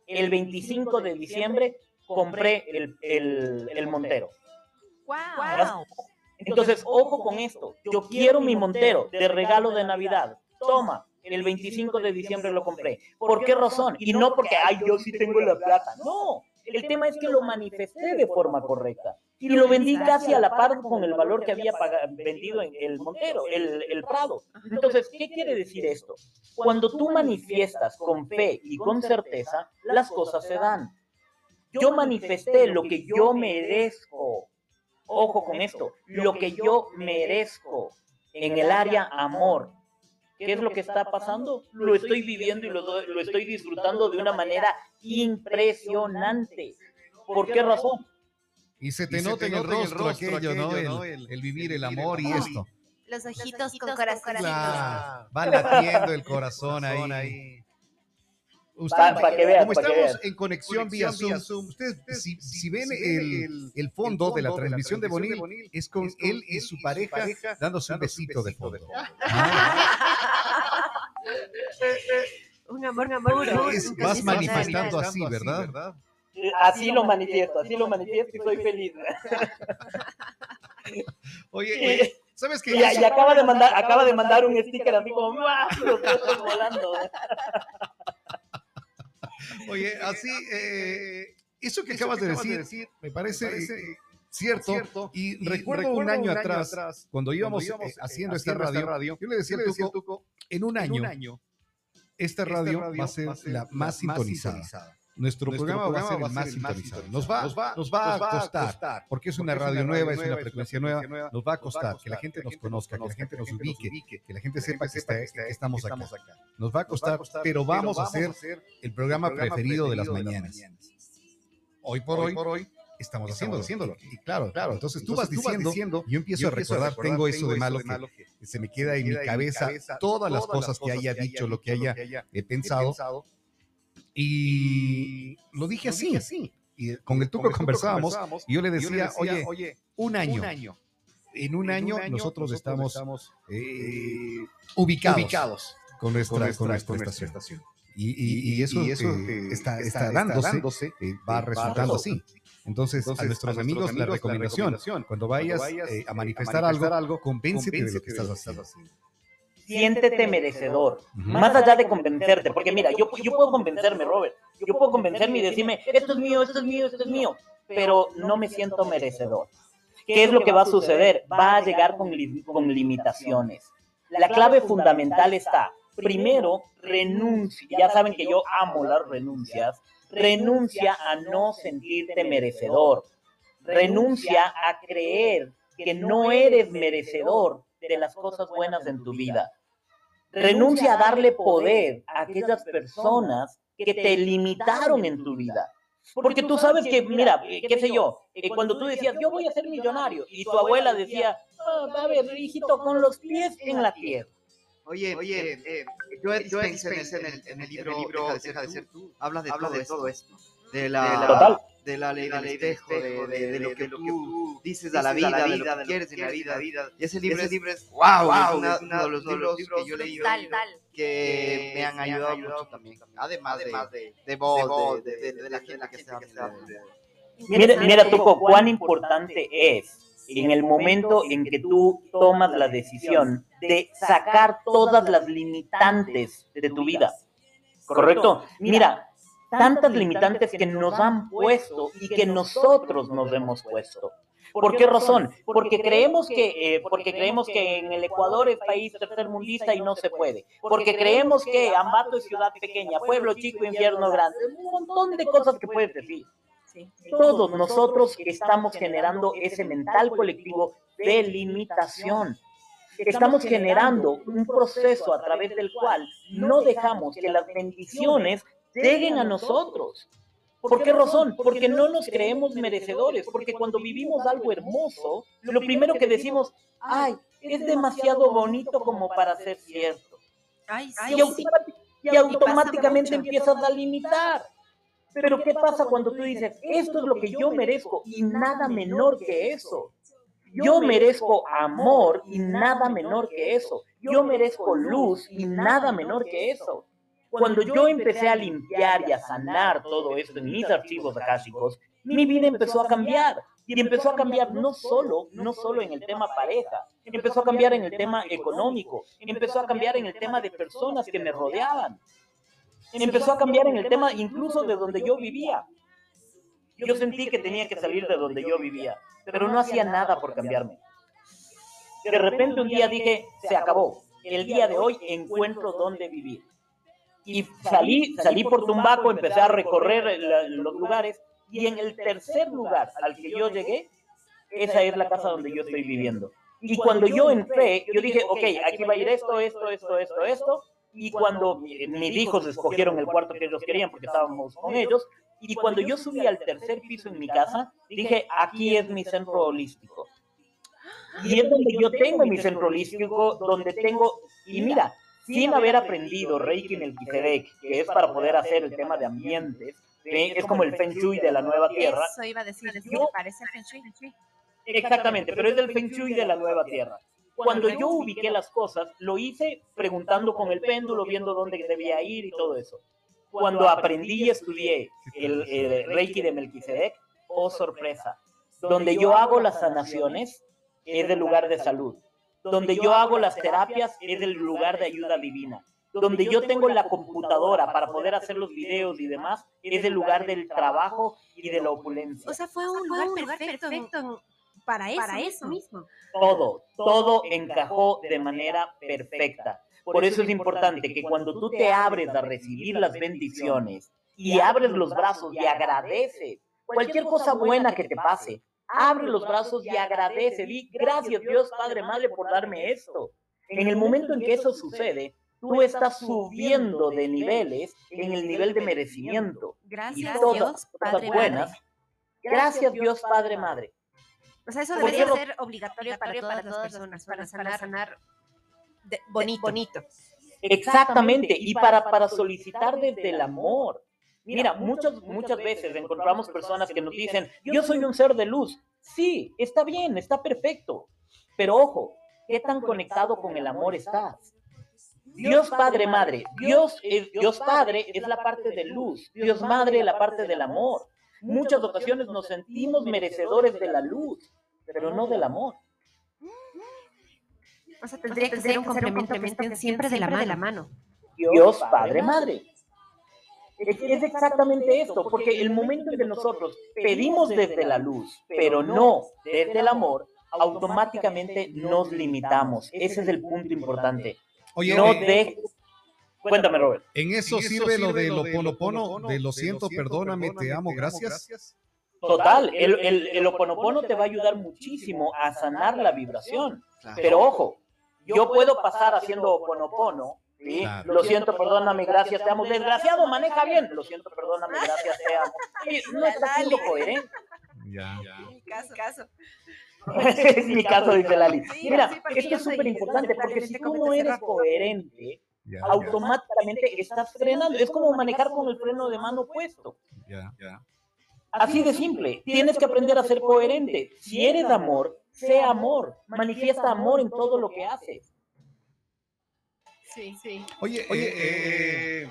el 25 de diciembre, compré el, el, el Montero. Wow. Entonces, ojo con esto. Yo quiero mi Montero de regalo de Navidad. Toma, el 25 de diciembre lo compré. ¿Por qué razón? Y no porque, ay, yo sí tengo la plata. No, el tema es que lo manifesté de forma correcta. Y lo vendí casi a la par con el valor que había vendido en el Montero, el, el Prado. Entonces, ¿qué quiere decir esto? Cuando tú manifiestas con fe y con certeza, las cosas se dan. Yo manifesté lo que yo merezco. Ojo con esto, lo que yo merezco en el área amor, ¿Qué es lo que está pasando? Lo estoy viviendo y lo, lo, estoy disfrutando de una manera impresionante. ¿Por qué razón? Y se te, y nota, se te en, el rostro, el rostro aquello, ¿no? El, el, el, vivir el amor y esto. Los ojitos con corazón. Claro, va latiendo el corazón ahí. ahí. Usted, para, que vean, como para estamos que en conexión, vía, Zoom, Zoom, ustedes, si, si ven el, el, fondo, fondo de la transmisión de Bonil, de Bonil es con, es con él y su, y pareja, su pareja dándose un besito, de fondo. De fondo. un amor, un amor. Puro, es, vas manifestando así, ¿verdad? ¿verdad? Así lo manifiesto, así lo manifiesto y soy feliz. Oye, oye, ¿sabes qué? Y, y acaba de mandar, acaba de mandar un sticker a mí como, ¡Los estoy volando! Oye, así, eh, eso que eso acabas que de, decir, de, decir, me parece, me parece eh, cierto, cierto. Y, y, recuerdo, recuerdo un, año un año, atrás, atrás cuando íbamos, cuando íbamos eh, haciendo, esta, radio, esta radio, yo le decía al Tuco, Tuco, en un año, en un año esta, radio esta radio va a ser, va a ser la más sintonizada. sintonizada. Nuestro, Nuestro programa, programa, va a ser el más sintonizado. Nos va, nos va, nos va, nos va a, costar, porque es una, porque radio, es una radio nueva, es una frecuencia nueva, nueva, nos va a costar que la gente nos conozca, que la gente nos ubique, que la gente sepa que, está, que estamos acá. Nos va a costar, pero vamos a hacer el programa preferido de las mañanas. Hoy por hoy estamos haciéndolo, haciéndolo. Y claro, claro, entonces, tú, vas, diciendo, yo empiezo, a recordar, tengo eso de malo, que, se me queda en mi cabeza, todas las cosas que haya dicho, lo que haya pensado, y lo dije así. Dije así. Y con el Tuco, con el conversábamos, conversábamos, y yo le decía, yo le decía oye, oye, un año. Un año. En un, en año, un año nosotros, nosotros, estamos, eh, ubicados, ubicados, con nuestra, con nuestra, con nuestra, con nuestra estación. estación. Y, y, y, eso, y eso eh, está, está, está, dándose, dándose eh, va resultando así. Entonces, Entonces, a nuestros, a amigos, amigos la, recomendación, la recomendación, cuando vayas, cuando vayas eh, a, manifestar a manifestar algo, algo convéncete, convéncete de lo que estás haciendo. haciendo siéntete merecedor, más allá de convencerte, porque mira, yo, yo puedo convencerme, Robert, yo puedo convencerme y decirme, esto es mío, esto es mío, esto es mío, pero no me siento merecedor. ¿Qué es lo que va a suceder? Va a llegar con, con limitaciones. La clave fundamental está, primero, renuncia, ya saben que yo amo las renuncias, renuncia a no sentirte merecedor, renuncia a creer que no eres merecedor de las cosas buenas en tu vida. Renuncia a darle poder a aquellas personas que te limitaron en tu vida. Porque tú sabes que, mira, qué sé yo, cuando tú decías, yo voy a ser millonario, y tu abuela decía, ah, a ver, hijito, con los pies en la tierra. Oye, oye, eh, yo, yo pensé en el, en el libro, Deja de ser, Deja de ser tú, hablas de, todo, de todo esto, de la, Total. De la ley del espejo, de, de, de lo que tú dices a la vida, de lo que quieres en la vida. Y ese libro, ese libro es, wow, wow, es uno de los libros que yo tal. que me han ayudado mucho también, además de, de vos, de, de, de la gente que está Mira, mira Tuco, cuán importante es en el momento en que tú tomas la decisión de sacar todas las limitantes de tu vida. ¿Correcto? Mira, tantas limitantes que nos han puesto y que nosotros nos hemos puesto. ¿Por qué razón? Porque creemos que, eh, porque creemos que en el Ecuador es país tercermundista y no se puede. Porque creemos que Ambato es ciudad pequeña, pueblo chico, infierno grande. Un montón de cosas que puedes decir. Todos nosotros estamos generando ese mental colectivo de limitación. Estamos generando un proceso a través del cual no dejamos que las bendiciones lleguen a nosotros. ¿Por qué razón? Porque no nos creemos merecedores, porque cuando vivimos algo hermoso, lo primero que decimos, ay, es demasiado bonito como para ser cierto. Y automáticamente empiezas a limitar. Pero ¿qué pasa cuando tú dices, esto es lo que yo merezco y nada menor que eso? Yo merezco amor y nada menor que eso. Yo merezco luz y nada menor que eso. Cuando yo empecé a limpiar y a sanar todo esto en mis archivos akáshicos, mi vida empezó a cambiar. Y empezó a cambiar no solo, no solo en el tema pareja, empezó a cambiar en el tema económico, empezó a cambiar en el tema de personas que me rodeaban, empezó a cambiar en el tema incluso de donde yo vivía. Yo sentí que tenía que salir de donde yo vivía, pero no hacía nada por cambiarme. De repente un día dije, se acabó. El día de hoy encuentro dónde vivir. Y salí, salí por Tumbaco, empecé a recorrer la- los lugares y en el tercer lugar al que yo llegué, esa es la casa donde yo estoy viviendo. Y cuando yo entré, yo dije, ok, aquí va a ir esto, esto, esto, esto, esto. Y cuando mi- mis hijos escogieron el cuarto que ellos querían porque estábamos con ellos, y cuando yo subí al tercer piso en mi casa, dije, aquí es mi centro holístico. Y es donde yo tengo mi centro holístico, donde tengo, y mira, sin haber aprendido Reiki en el Kisedek, que es para poder hacer el tema de ambientes, es como el Feng Shui de la nueva tierra. Eso iba a decir, Yo- parece el Feng Shui. Exactamente, pero es del Feng Shui de la nueva tierra. Cuando yo ubiqué las cosas, lo hice preguntando con el péndulo, viendo dónde debía ir y todo eso. Cuando aprendí y estudié el, el Reiki de Melquisedec, oh sorpresa, donde yo hago las sanaciones es el lugar de salud. Donde yo hago las terapias es el lugar de ayuda divina. Donde yo tengo la computadora para poder hacer los videos y demás es el lugar del trabajo y de la opulencia. O sea, fue un lugar perfecto, para eso, para eso mismo. todo, todo encajó de manera perfecta. Por eso es importante que cuando tú te abres a recibir las bendiciones y abres los brazos y agradeces cualquier cosa buena que te pase, abre los brazos y agradece. Di gracias Dios Padre Madre por darme esto. En el momento en que eso sucede, tú estás subiendo de niveles en el nivel de merecimiento. Y Gracias todas Dios, Padre buenas, Madre. gracias Dios Padre Madre. O sea, eso ¿Por qué debería ser obligatorio para todas las personas, para sanar, sanar de- bonito. bonito. Exactamente, y para, para solicitar desde el amor. Mira, muchas, muchas veces encontramos personas que nos dicen, yo soy un ser de luz. Sí, está bien, está perfecto. Pero ojo, ¿qué tan conectado con el amor estás? Dios Padre Madre, Dios, es, Dios Padre es la parte de luz, Dios Madre la parte del amor. Muchas ocasiones nos sentimos merecedores de la luz, pero no del amor. O sea, tendría que ser un complemento que estén siempre de la mano. Dios Padre Madre. Es, es exactamente esto, porque el momento en que nosotros pedimos desde la luz, pero no desde el amor, automáticamente nos limitamos. Ese es el punto importante. Oye, No de... Cuéntame, Robert. en eso sirve lo de lo ponopono, de lo siento, perdóname, te amo, gracias. Total, el, el, el Oponopono te va a ayudar muchísimo a sanar la vibración. Pero ojo, yo puedo pasar haciendo Oponopono. ¿Sí? Claro. Lo siento, perdóname, gracias, te amo. Desgraciado, maneja bien. Lo siento, perdóname, gracias, te amo. Oye, no está siendo coherente. Ya. Caso, caso. es mi caso, dice Lali. Sí, Mira, sí, es súper importante, porque si totalmente tú no eres coherente, Ya, ya, automáticamente estás frenando. Es como manejar con el freno de mano puesto. ya, ya. Así de simple. Tienes que aprender a ser coherente. Si eres amor, sé amor. Manifiesta amor en todo lo que haces. Sí, sí. Oye, oye, eh,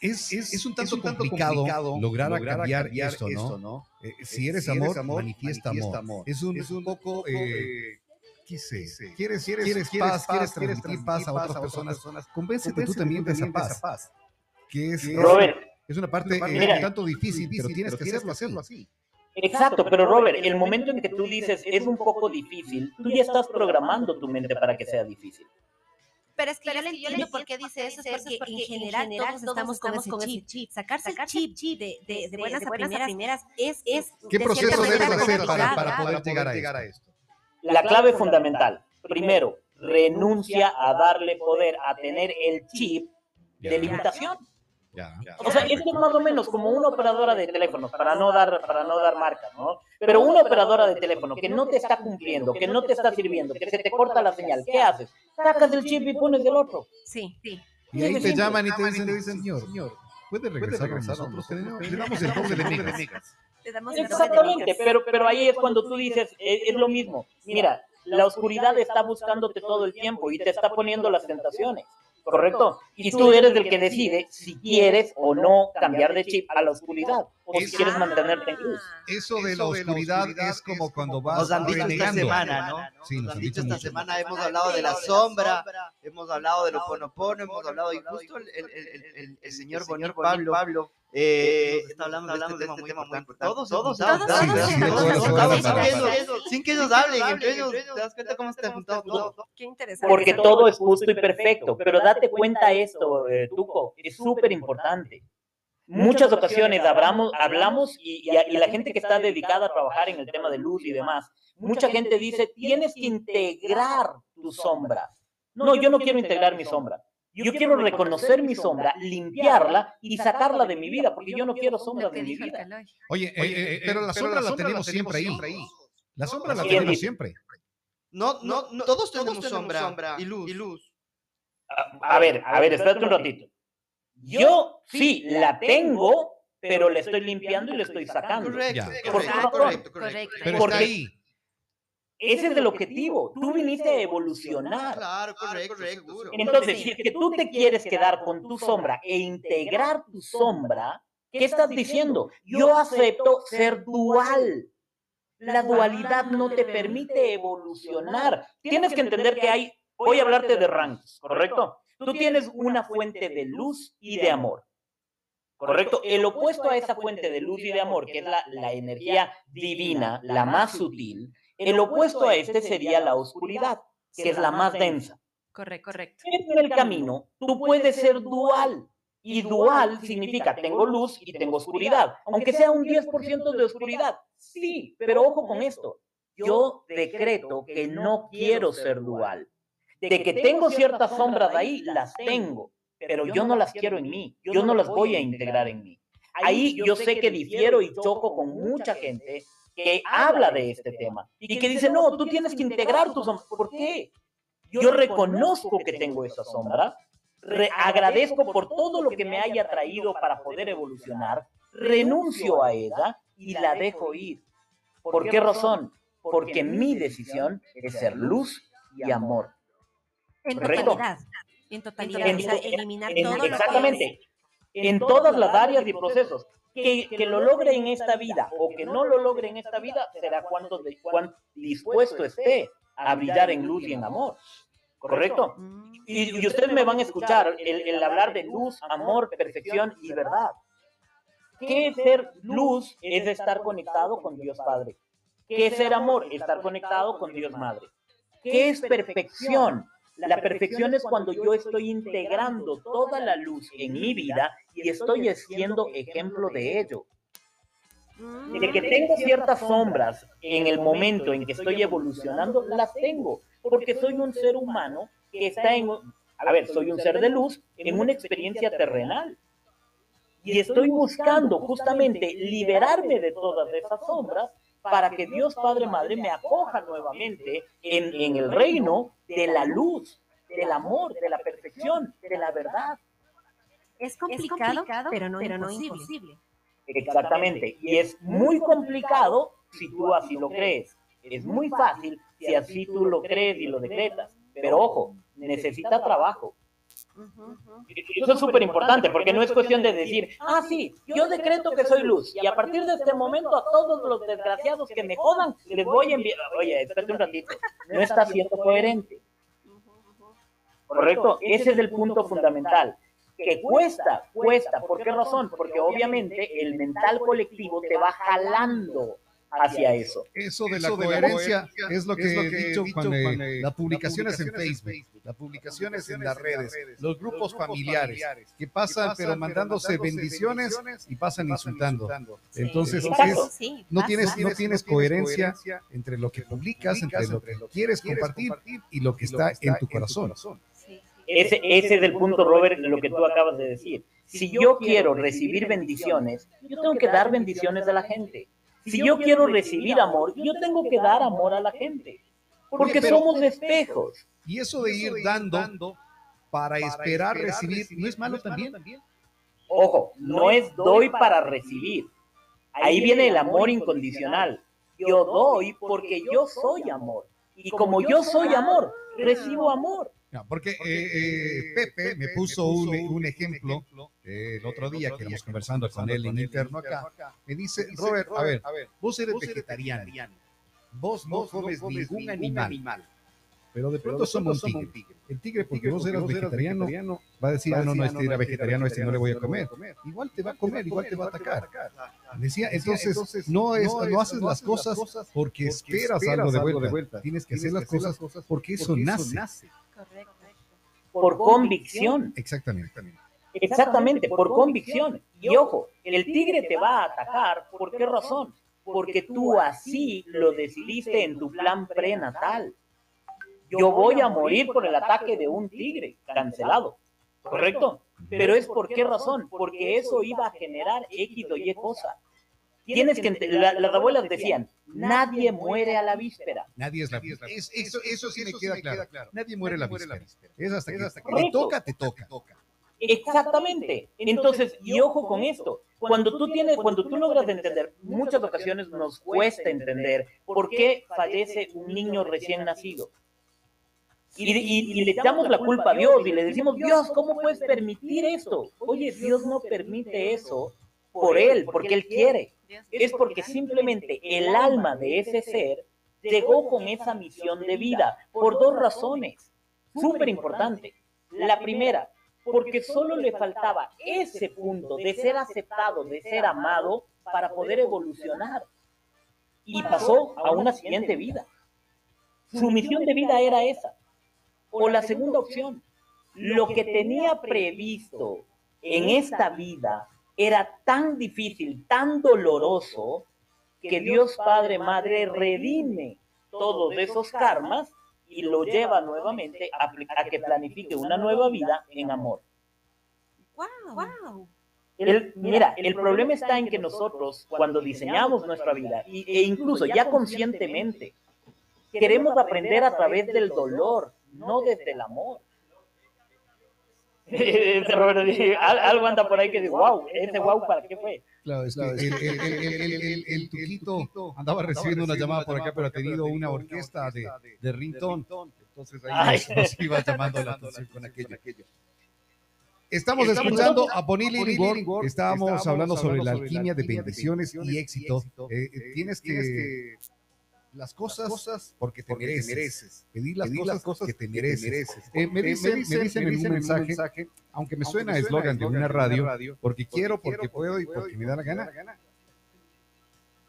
es, es, es un tanto, complicado, lograr, cambiar, esto, ¿no? Eh, si eres amor, manifiesta amor. Es un, es un poco, eh, ¿qué sé? Quieres, quieres, quieres paz, quieres transmitir paz a otras personas. Convéncete tú también de esa paz. Que es, Robert, es una parte eh, Mira. un tanto difícil, pero tienes que hacerlo, hacerlo así. Exacto, pero Robert, el momento en que tú dices es un poco difícil, tú ya estás programando tu mente para que sea difícil. Pero es que yo le entiendo por qué dice eso, es porque, en general todos estamos con ese chip. Sacarse el chip de, de, de buenas a primeras, es, es ¿Qué de proceso debes hacer para, poder llegar a esto? La clave fundamental, primero, renuncia a darle poder, a tener el chip de limitación. Ya, ya. O sea, esto es más o menos como una operadora de teléfono, para no dar, para no dar marca, ¿no? Pero una operadora de teléfono que no te está cumpliendo, que no te está sirviendo, que se te corta la señal, ¿qué haces? Sacas el chip y pones del otro. Sí, sí. Y ahí te llaman y te dicen, señor, ¿puede regresar con nosotros? Le damos el doble de de Exactamente, pero, pero ahí es cuando tú dices, es, es lo mismo. Mira, la oscuridad está buscándote todo el tiempo y te está poniendo las tentaciones, ¿correcto? Y tú eres el que decide si quieres o no cambiar de chip a la oscuridad por si quieres mantenerte en luz. Eso de la oscuridad es como cuando vas Nos han dicho esta semana, ¿no? Sí, nos han dicho esta semana, hemos hablado de la sombra, hemos hablado de los ponopono, hemos hablado, y justo el señor Pablo eh, está hablando, hablando de este, tema, muy importante. Todos, todos, todos, sin que ellos hablen, entre ellos, te das cuenta cómo se te juntado todo. Qué interesante. Porque todo es justo y perfecto, pero date cuenta esto, eh, Tuco, es súper importante. Muchas ocasiones hablamos, hablamos y, y a- y la gente que está dedicada a trabajar en el tema de luz y demás, mucha gente dice, tienes que integrar tu sombra. No, yo no quiero integrar mi sombra. Yo quiero reconocer mi sombra, limpiarla y sacarla de mi vida, porque yo no quiero sombras que mi vida. Caloi. Oye, eh, eh, pero la sombra la tenemos siempre ahí. La sombra la tenemos siempre. No, no, no, todos tenemos sombra y luz. Y luz. A, a ver, a ver, espérate un ratito. Yo sí la tengo, pero le estoy limpiando y le estoy sacando. Correcto, correcto, Correcto. correcto, correcto. Correcto. Pero Porque- está ahí. Ese es el objetivo. Tú viniste a evolucionar. Claro, correcto, seguro. Entonces, si es que tú te quieres quedar con tu sombra e integrar tu sombra, ¿qué estás diciendo? Yo acepto ser dual. La dualidad no te permite evolucionar. Tienes que entender que hay, voy a hablarte de ranks, ¿correcto? Tú tienes una fuente de luz y de amor. ¿Correcto? El opuesto a esa fuente de luz y de amor, que es la, la energía divina, la más sutil, el opuesto a este sería la oscuridad, que es la más densa. Correcto, correcto. En el camino, tú puedes ser dual. Y dual significa tengo luz y tengo oscuridad, aunque sea un 10% de oscuridad. Sí, pero ojo con esto. Yo decreto que no quiero ser dual. De que tengo ciertas sombras ahí, las tengo, pero yo no las quiero en mí. Yo no las voy a integrar en mí. Ahí yo sé que difiero y choco con mucha gente que habla de este tema y que dice, no, tú tienes que integrar tus sombras. ¿Por qué? Yo reconozco que tengo esa sombra, re- agradezco por todo lo que me haya traído para poder evolucionar, renuncio a ella y la dejo ir. ¿Por qué razón? Porque mi decisión es ser luz y amor. En Correcto. totalidad. En totalidad. En- o sea, eliminar en- todo lo que exactamente. En todas las áreas y procesos. Que, que lo logre en esta vida o que no lo logre en esta vida será cuánto dispuesto esté a brillar en luz y en amor. ¿Correcto? Mm, Y, y ustedes me van a escuchar el, el hablar de luz, amor, perfección y verdad. ¿Qué es ser luz? Es estar conectado con Dios Padre. ¿Qué es ser amor? Estar conectado con Dios Madre. ¿Qué es perfección? La perfección es cuando yo estoy integrando toda la luz en mi vida y estoy siendo ejemplo de ello. mm. De que tengo ciertas sombras en el momento en que estoy evolucionando, las tengo, porque soy un ser humano que está en, a ver, soy un ser de luz en una experiencia terrenal. Y estoy buscando justamente liberarme de todas esas sombras para que Dios Padre Madre me acoja nuevamente en, en el reino de la luz, del amor, de la perfección, de la verdad. Es complicado, pero no, pero no imposible. Exactamente. Y es muy complicado si tú así lo crees. Es muy fácil si así tú lo crees y lo decretas. Pero ojo, necesita trabajo. Eso es súper importante porque no es cuestión de decir, ah, sí, yo decreto que soy luz y a partir de este momento a todos los desgraciados que me jodan les voy a enviar, oye, espérate un ratito, no está siendo coherente. ¿Correcto? Ese es el punto fundamental. Que cuesta, cuesta. ¿Por qué razón? Porque obviamente el mental colectivo te va jalando hacia eso. Eso. De la coherencia es lo que he dicho cuando las publicaciones en Facebook, las publicaciones en las redes, los grupos familiares, que pasan pero mandándose bendiciones y pasan insultando. Entonces, no tienes, no tienes coherencia entre lo que publicas, entre lo que quieres compartir y lo que está en tu corazón. Ese, ese es el punto, Robert, de lo que tú acabas de decir. Si yo quiero recibir bendiciones, yo tengo que dar bendiciones a la gente. Si yo quiero recibir amor, yo tengo que dar amor a la gente. Porque somos espejos. Y eso de ir dando para esperar recibir, ¿no es malo también? Ojo, no es doy para recibir. Ahí viene el amor incondicional. Yo doy porque yo soy amor. Y como yo soy amor, recibo amor porque eh, eh, Pepe me puso un, un ejemplo eh, el otro día que íbamos conversando con él en interno acá. Me dice, Robert, a ver, vos eres vegetariano. Vos no comes ningún animal. Pero de pronto somos un tigre. El tigre, porque vos eres vegetariano, va a decir, ah, no, no, este era vegetariano, este no le voy a comer. Igual te va a comer, igual te va a atacar. Decía, entonces, no, es, no haces las cosas porque esperas algo de vuelta. Tienes que hacer las cosas porque eso nace. Por convicción. Exactamente. Exactamente, por convicción. Y ojo, el tigre te va a atacar, ¿por qué razón? Porque tú así lo decidiste en tu plan prenatal. Yo voy a morir por el ataque de un tigre, cancelado. ¿Correcto? Pero es por qué razón? Porque eso iba a generar X o Y cosa. Tienes que las abuelas decían, nadie muere a la víspera. Nadie es la víspera. eso, eso sí me queda claro. Nadie muere a la víspera. Es hasta que, te toca, te toca. Exactamente. Entonces, y ojo con esto. Cuando tú tienes, cuando tú logras entender, muchas ocasiones nos cuesta entender por qué fallece un niño recién nacido. Y, y, le echamos la culpa a Dios y le decimos, Dios, ¿cómo puedes permitir esto? Oye, Dios no permite eso por Él, porque Él quiere es porque simplemente el alma de ese ser llegó con esa misión de vida por dos razones súper importantes. La primera, porque solo le faltaba ese punto de ser aceptado, de ser amado, para poder evolucionar. Y pasó a una siguiente vida. Su misión de vida era esa. O la segunda opción, lo que tenía previsto en esta vida era tan difícil, tan doloroso, que Dios Padre Madre redime todos esos karmas y lo lleva nuevamente a, que planifique una nueva vida en amor. Wow. mira, el problema está en que nosotros, cuando diseñamos nuestra vida, e incluso ya conscientemente, queremos aprender a través del dolor, no desde el amor. algo anda por ahí que dice, wow, ese wow, ¿para qué fue? Claro, es que el, el, Tuquito andaba recibiendo una llamada por acá, pero ha tenido una orquesta de, de ringtone. Entonces ahí nos, iba llamando la atención con aquello. Estamos, escuchando a Bonnie Lillingworth. Estábamos hablando sobre la alquimia de bendiciones y éxito. Eh, eh, tienes que las cosas, porque te, mereces. Pedir las, cosas, que te mereces. Eh, me, dicen, me, dicen, en un mensaje, aunque me suena a eslogan de una radio, porque quiero, porque puedo y porque me da la gana.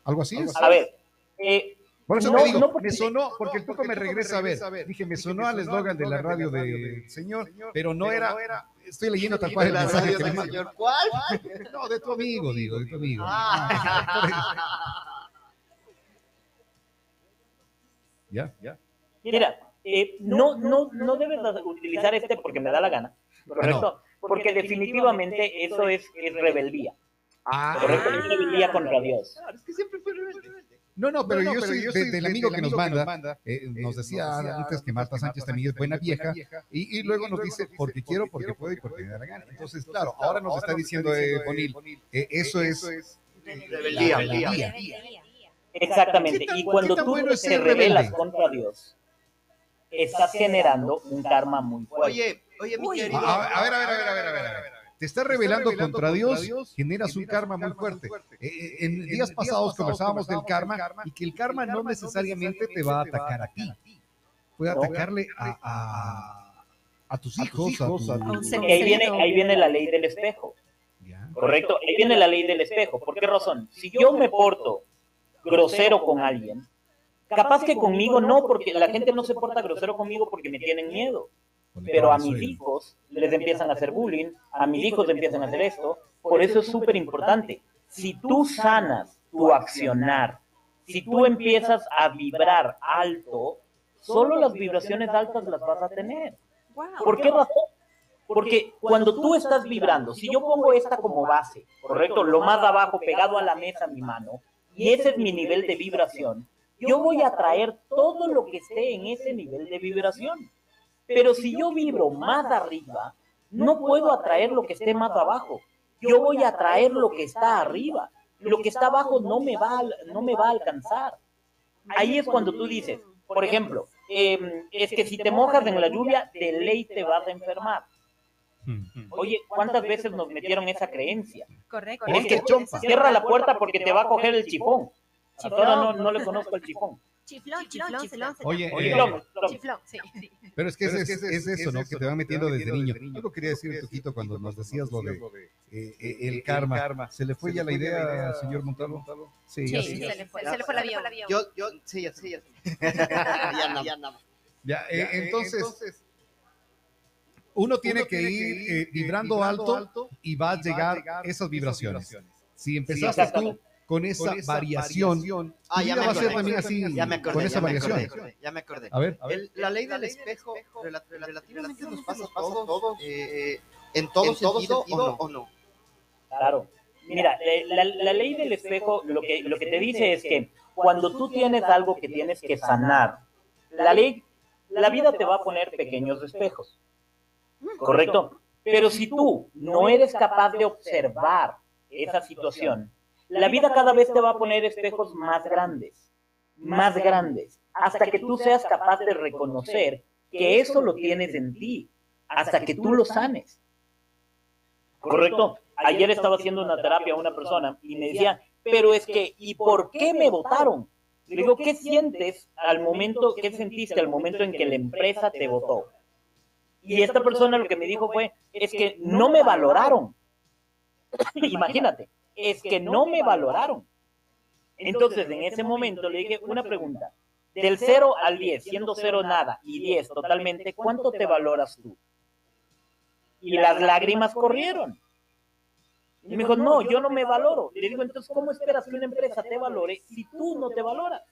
Algo así es. A ver, eh, por eso me digo, me sonó, porque el poco me regresa a ver. Dije, me sonó al eslogan de la radio del señor, pero no era, estoy leyendo tal cual el mensaje que me. ¿Cuál? No, de tu amigo, digo, de tu amigo. Ya, ya. Mira, eh, no, no, no debes utilizar este porque me da la gana, ¿correcto? Porque definitivamente eso es, es rebeldía. Ah. Correcto, es rebeldía contra Dios. es que siempre fue rebelde. No, no, pero, yo, soy, del amigo que nos manda, eh, nos decía antes que Marta Sánchez también es buena vieja, y, luego nos dice, porque quiero, porque puedo y porque me da la gana. Entonces, claro, ahora nos está diciendo eh, Bonil, eh, eso es rebeldía. Exactamente, y cuando tú te rebelas contra Dios, estás generando un karma muy fuerte. Oye, oye, mi querido. A ver, a ver, a ver, a ver, a ver te estás rebelando, contra, Dios, generas un karma, muy fuerte. Eh, eh, en días pasados conversábamos del karma, y que el karma no necesariamente te va a atacar a ti. Puede atacarle a, a, tus hijos. ahí, viene, ahí viene la ley del espejo. Correcto, ahí viene la ley del espejo. ¿Por qué razón? Si yo me porto grosero con alguien, capaz que conmigo no, porque la gente no se porta grosero conmigo porque me tienen miedo pero a mis hijos les empiezan a hacer bullying, a mis hijos les empiezan a hacer esto. Por eso es súper importante. Si tú sanas tu accionar, si tú empiezas a vibrar alto, solo las vibraciones altas las vas a tener. ¿Por qué razón? Porque cuando tú estás vibrando, si yo pongo esta como base, correcto, lo más abajo pegado a la mesa mi mano, y ese es mi nivel de vibración, yo voy a traer todo lo que esté en ese nivel de vibración. Pero si yo vibro más arriba, no puedo atraer lo que esté más abajo. Yo voy a atraer lo que está arriba. Lo que está abajo no me va, no me va a alcanzar. Ahí es cuando tú dices, por ejemplo, em, es que si te mojas en la lluvia, de ley te vas a enfermar. Oye, ¿cuántas veces nos metieron esa creencia? Correcto. Es que cierra la puerta porque te va a coger el chifón. A no, no le conozco el chifón. Chiflón, chiflón, chiflón. Oye, eh, chiflón, sí. Pero es que es, es, es, eso, ¿no? Que te van metiendo desde niño. Yo lo quería decir, Toquito, cuando nos decías lo de eh, eh, el karma. ¿Se le fue ya la idea, señor Montalvo? Sí, sí, se le fue, se le fue el avión. Yo, yo, sí, ya, sí, ya. ya no, ya no. Ya, entonces, uno tiene que ir vibrando alto y va a llegar esas vibraciones. Si empezaste tú con esa, variación. Ah, ya me va a ser también así, ya me acordé, con esa ya variación. Me acordé, ya me acordé. A ver. El, la ley del espejo relativamente nos pasa a todos, eh, en todo en sentido, sentido o, no, Claro. Mira, eh, la, la, ley del espejo lo que, lo que te dice es que cuando tú tienes algo que tienes que sanar, la ley, la vida te va a poner pequeños espejos. ¿Correcto? Pero si tú no eres capaz de observar esa situación, la vida cada vez te va a poner espejos más grandes, más grandes, hasta que tú seas capaz de reconocer que eso lo tienes en ti, hasta que tú lo sanes. ¿Correcto? Ayer estaba haciendo una terapia a una persona y me decía, pero es que, ¿y por qué me votaron? Le digo, ¿qué sientes al momento, qué sentiste al momento en que la empresa te votó? Y esta persona lo que me dijo fue, es que no me valoraron. Imagínate, es que no me valoraron. Entonces, en ese momento le dije una pregunta. Del 0 al 10, siendo 0 nada y 10 totalmente, ¿cuánto te valoras tú? Y las lágrimas corrieron. Y me dijo, no, yo no me valoro. Le digo, entonces, ¿cómo esperas que una empresa te valore si tú no te valoras?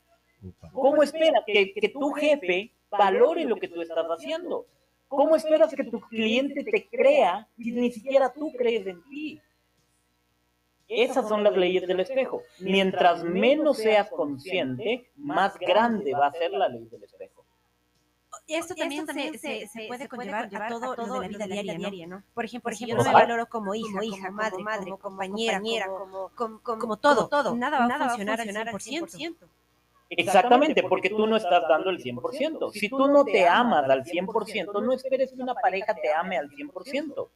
¿Cómo esperas que, que tu jefe valore lo que tú estás haciendo? ¿Cómo esperas que tu cliente te crea si ni siquiera tú crees en ti? Esas son las leyes del espejo. Mientras menos seas consciente, más grande va a ser la ley del espejo. Y esto también, se, se, puede conllevar a todo, todo de la vida diaria, ¿no? Por ejemplo, por ejemplo yo no me valoro como hija, como, hija, como madre, madre, como compañera, como, como, como, todo, todo. Nada va a funcionar al 100%. Exactamente, porque tú no estás dando el 100%. Si tú no te amas al 100%, no esperes que una pareja te ame al 100%.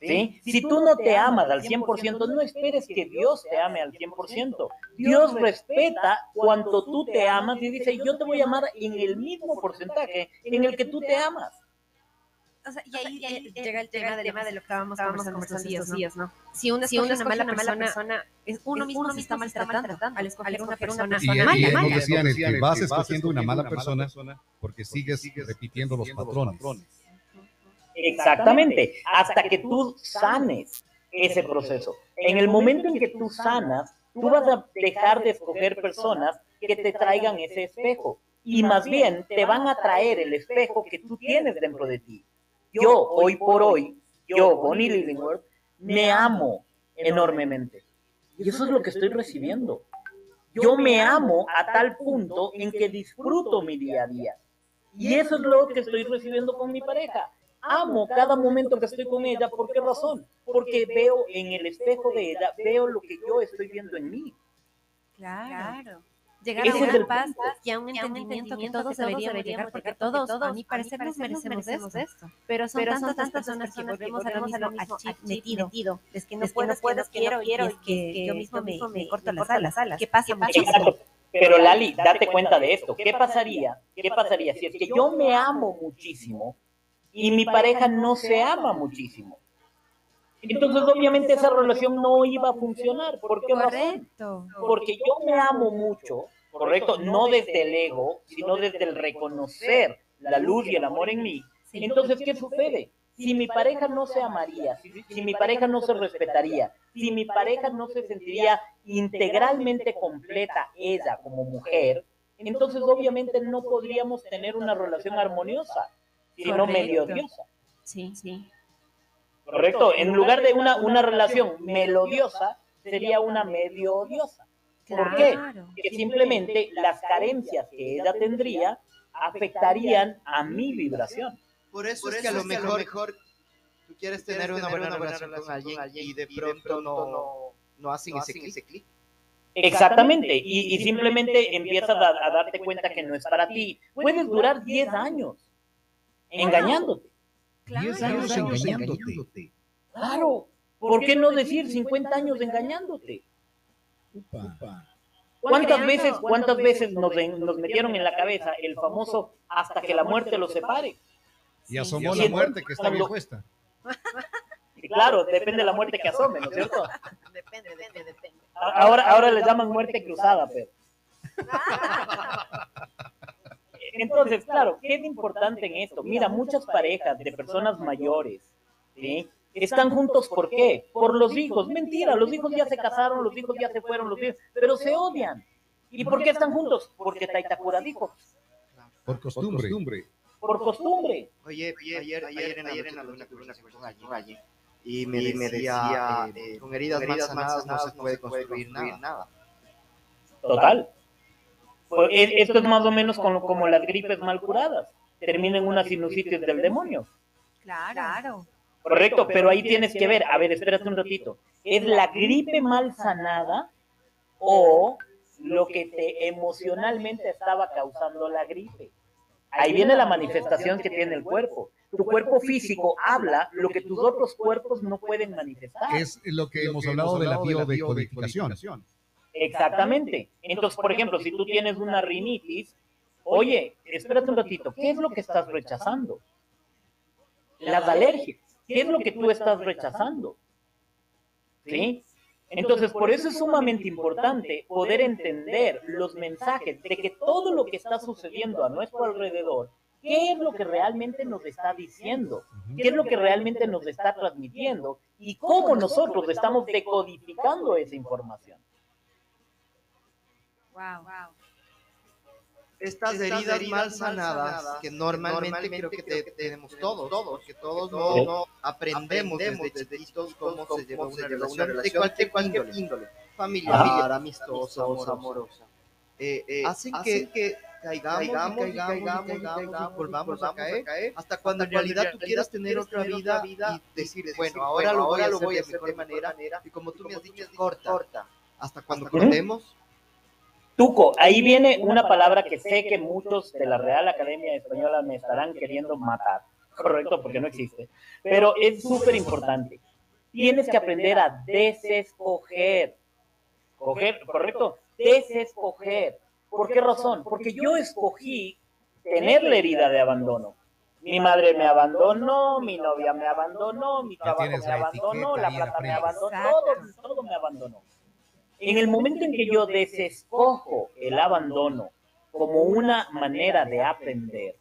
¿Sí? Si tú no te amas al 100%, no esperes que Dios te ame al 100%. Dios respeta cuando tú te amas y dice, yo te voy a amar en el mismo porcentaje en el que tú te amas. O sea, y ahí, llega el tema, de lo que estábamos conversando estos días, días, ¿no? Si uno, si uno es una mala, persona, persona, es uno mismo uno se está maltratando al escoger una persona, y, mala. Y mala. decían que vas escogiendo una mala persona porque sigues repitiendo los patrones. Exactamente, hasta que tú sanes ese proceso. En el momento en que tú sanas, tú vas a dejar de escoger personas que te traigan ese espejo y más bien te van a traer el espejo que tú tienes dentro de ti. Yo, hoy por hoy, yo, Bonnie Lillingworth, me amo enormemente. Y eso es lo que estoy recibiendo. yo me amo a tal punto en que disfruto mi día a día. Y eso es lo que estoy recibiendo con mi pareja. Amo cada momento que estoy con ella. ¿Por qué razón? Porque veo en el espejo de ella, veo lo que yo estoy viendo en mí. Claro. Llegar a una paz y a un entendimiento que todos deberíamos llegar, porque todos, a mi parecer, nos merecemos esto. Pero son tantas las personas que volvemos a lo mismo, al chip metido. Es que no puedes, puedes, quiero, quiero, y es que yo mismo me, me corto las alas. ¿Qué pasa muchísimo? Exacto. Pero Lali, date cuenta de esto. ¿Qué pasaría? ¿Qué pasaría si es que yo me amo muchísimo y mi pareja no se ama muchísimo? Entonces, obviamente, esa relación no iba a funcionar. ¿Por qué razón? Correcto. Porque yo me amo mucho, ¿correcto? No desde el ego, sino desde el reconocer la luz y el amor en mí. Entonces, ¿qué sucede? Si mi pareja no se amaría, si, si mi pareja no se respetaría, si mi pareja no se sentiría integralmente completa ella como mujer, entonces obviamente no podríamos tener una relación armoniosa, sino Correcto. medio odiosa. Sí, sí. ¿Correcto? En lugar de una, una relación melodiosa, sería una medio odiosa. ¿Por qué? Claro. que simplemente las carencias que ella tendría afectarían a mi vibración. Por eso, es que a lo mejor, tú quieres tener una buena relación con alguien y de pronto no, no hacen ese clic. Exactamente, y, y simplemente empiezas a, a darte cuenta que no es para ti. Puedes durar 10 años engañándote. Diez Claro. años engañándote. Claro, ¿por qué no decir 50 años engañándote? ¿Cuántas veces, cuántas veces nos, metieron en la cabeza el famoso hasta que la muerte los separe? Y asomó la muerte que está bien puesta. Y claro, depende de la muerte que asome, ¿no es cierto? Depende, depende, depende. Ahora, ahora les llaman muerte cruzada, pero. Entonces, claro, ¿qué es importante en esto? Mira, muchas parejas de personas mayores, ¿sí? Están juntos, ¿por qué? Por los hijos. Mentira, los hijos ya se casaron, los hijos ya se fueron, los hijos, pero se odian. ¿Y por qué están juntos? Porque Taitacura dijo, Por costumbre. por costumbre. Oye, ayer, ayer, ayer en la luna tuve una conversación con y me, decía, eh, con heridas, mal sanadas no se puede construir nada. Total. Pues, e- esto es más o menos como, como las gripes mal curadas. Termina en una sinusitis del demonio. Claro. Correcto, pero ahí tienes que ver, a ver, espérate un ratito. ¿Es la gripe mal sanada o lo que te emocionalmente estaba causando la gripe? Ahí viene la manifestación que tiene el cuerpo. Tu cuerpo físico habla lo que tus otros cuerpos no pueden manifestar. Es lo que hemos hablado de la biodecodificación. Exactamente. Entonces, por ejemplo, si tú tienes una rinitis, oye, espérate un ratito, ¿qué es lo que estás rechazando? Las alergias. ¿Qué es lo que tú estás rechazando? ¿Sí? Entonces, por eso es sumamente importante poder entender los mensajes de que todo lo que está sucediendo a nuestro alrededor, ¿qué es lo que realmente nos está diciendo? ¿Qué es lo que realmente nos está transmitiendo? Y cómo nosotros estamos decodificando esa información. Wow. Estas heridas mal sanadas, que normalmente creo que te- tenemos todos, porque todos no, no aprendemos desde chiquitos cómo se lleva una relación de cualquier índole, familiar, amistosa, amorosa, Eh, eh, hacen que, que caigamos, y caigamos, y caigamos, y caigamos, y volvamos a caer, hasta cuando en realidad tú quieres tener otra vida y decir, bueno, ahora lo voy a hacer de mejor manera, y como tú me has dicho, corta, hasta cuando cortemos, Tuco, ahí viene una palabra que sé que muchos de la Real Academia Española me estarán queriendo matar, correcto, porque no existe, pero es súper importante. Tienes que aprender a desescoger, coger, correcto, desescoger. ¿Por qué razón? Porque yo escogí tener la herida de abandono. Mi madre me abandonó, mi novia me abandonó, mi trabajo me abandonó, la plata me abandonó, todo, todo me abandonó. En el momento en que yo desescojo el abandono como una manera de aprender,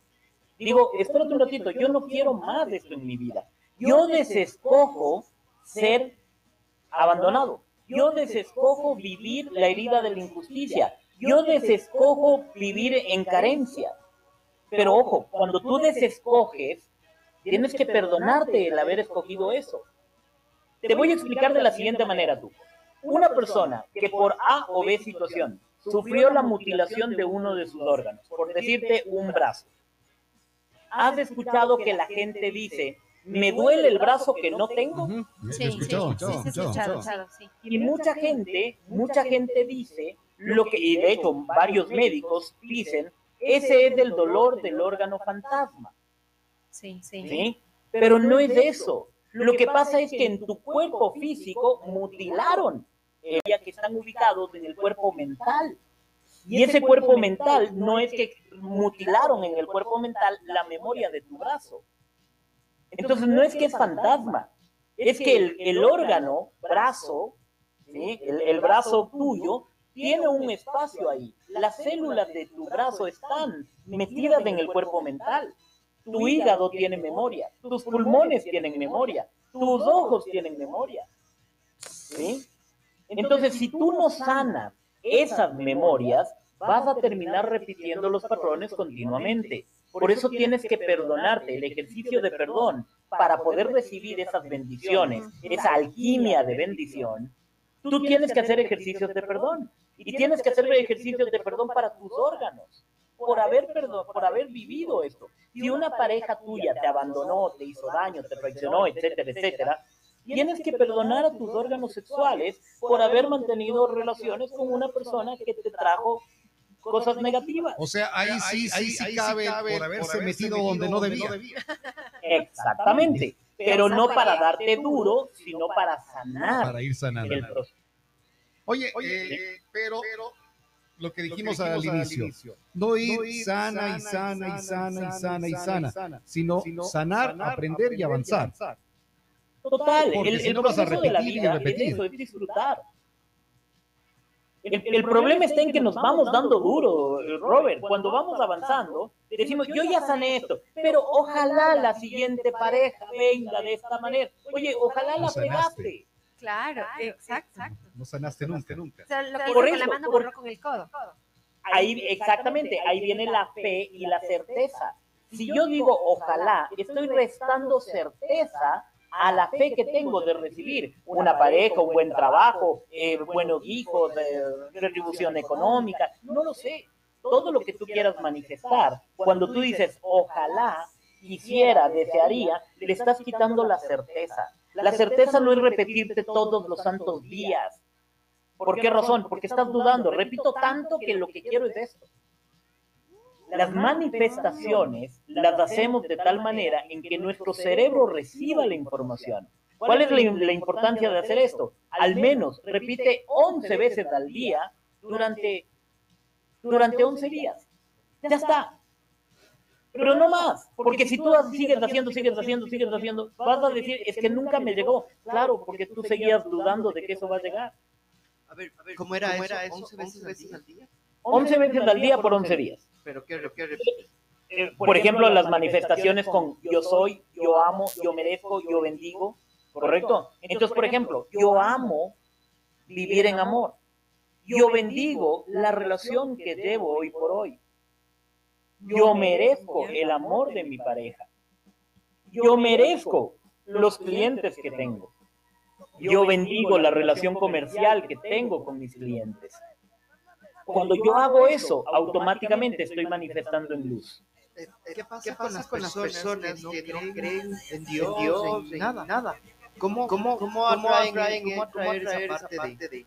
digo, espérate un ratito, yo no quiero más de esto en mi vida. Yo desescojo ser abandonado. Yo desescojo vivir la herida de la injusticia. Yo desescojo vivir en carencia. Pero ojo, cuando tú desescoges, tienes que perdonarte el haber escogido eso. Te voy a explicar de la siguiente manera tú. Una persona que por A o B situación sufrió la mutilación de uno de sus órganos, por decirte un brazo. ¿Has escuchado que la gente dice, me duele el brazo que no tengo? Sí, sí, sí. Y mucha gente, mucha gente dice, lo que, y de hecho varios médicos dicen, ese es el dolor del órgano fantasma, Sí, sí. ¿sí? Pero no es eso. Lo que pasa es que en tu cuerpo físico mutilaron el área que están ubicados en el cuerpo mental. Y ese cuerpo mental no es que mutilaron en el cuerpo mental la memoria de tu brazo. Entonces no es que es fantasma, es que el, el órgano, brazo, ¿sí? el, el brazo tuyo, tiene un espacio ahí. Las células de tu brazo están metidas en el cuerpo mental. Tu hígado tiene memoria, tus pulmones tienen memoria, tus ojos tienen memoria. ¿sí? Entonces, si tú no sanas esas memorias, vas a terminar repitiendo los patrones continuamente. Por eso tienes que perdonarte, el ejercicio de perdón, para poder recibir esas bendiciones, esa alquimia de bendición. Tú tienes que hacer ejercicios de perdón y tienes que hacer ejercicios de perdón para tus órganos por haber perdón, por haber vivido esto. Si una pareja tuya te abandonó, te hizo daño, te traicionó, etcétera, etcétera, tienes que perdonar a tus órganos sexuales por haber mantenido relaciones con una persona que te trajo cosas negativas. O sea, ahí sí, ahí sí cabe por haberse metido donde no debía. Exactamente. Pero no para darte duro, sino para sanar Para ir sanando. el proceso. Oye, eh, pero lo que dijimos al inicio, no ir sana y sana y sana y sana y sana, sino sanar, aprender y avanzar. Total, Porque el, si el no vas a proceso de la repetir y vida repetir. es eso, es disfrutar. El, el problema está en que nos vamos dando duro, eh, Robert. Cuando vamos avanzando, decimos, yo ya sané esto, pero ojalá la siguiente pareja venga de esta manera. Oye, ojalá No la pegaste. Claro, exacto. No sanaste nunca, nunca. O sea, lo que Por con la eso, mano por- borró con el codo. Ahí, exactamente, ahí viene la fe y la certeza. Si yo digo ojalá, estoy restando certeza a la fe que tengo de recibir una pareja, un buen trabajo, eh, buenos hijos, eh, retribución económica, no lo sé. Todo lo que tú quieras manifestar, cuando tú dices ojalá, quisiera, desearía, le estás quitando la certeza. La certeza no es repetirte todos los santos días. ¿Por qué razón? Porque estás dudando. Repito tanto que lo que quiero es esto. Las manifestaciones las hacemos de tal manera en que nuestro cerebro reciba la información. ¿Cuál es la, la importancia de hacer esto? Al menos repite 11 veces al día durante, durante 11 días. Ya está. Pero no más, porque si tú sigues haciendo, sigues haciendo, sigues haciendo, vas a decir, es que nunca me llegó. Claro, porque tú seguías dudando de que eso va a llegar. A ver, ¿cómo era eso? ¿11 veces al día? 11 veces al día por 11 días. Pero qué, qué Eh, por ejemplo, las manifestaciones con yo soy, yo amo, yo merezco, yo bendigo, ¿correcto? Entonces, por ejemplo, yo amo vivir en amor. Yo bendigo la relación que llevo hoy por hoy. Yo merezco el amor de mi pareja. Yo merezco los clientes que tengo. Yo bendigo la relación comercial que tengo con mis clientes. Cuando yo hago eso, automáticamente estoy manifestando en luz. ¿Qué pasa, con, las personas, que no creen en Dios, en nada? nada? ¿Cómo, cómo, cómo atraen, esa parte de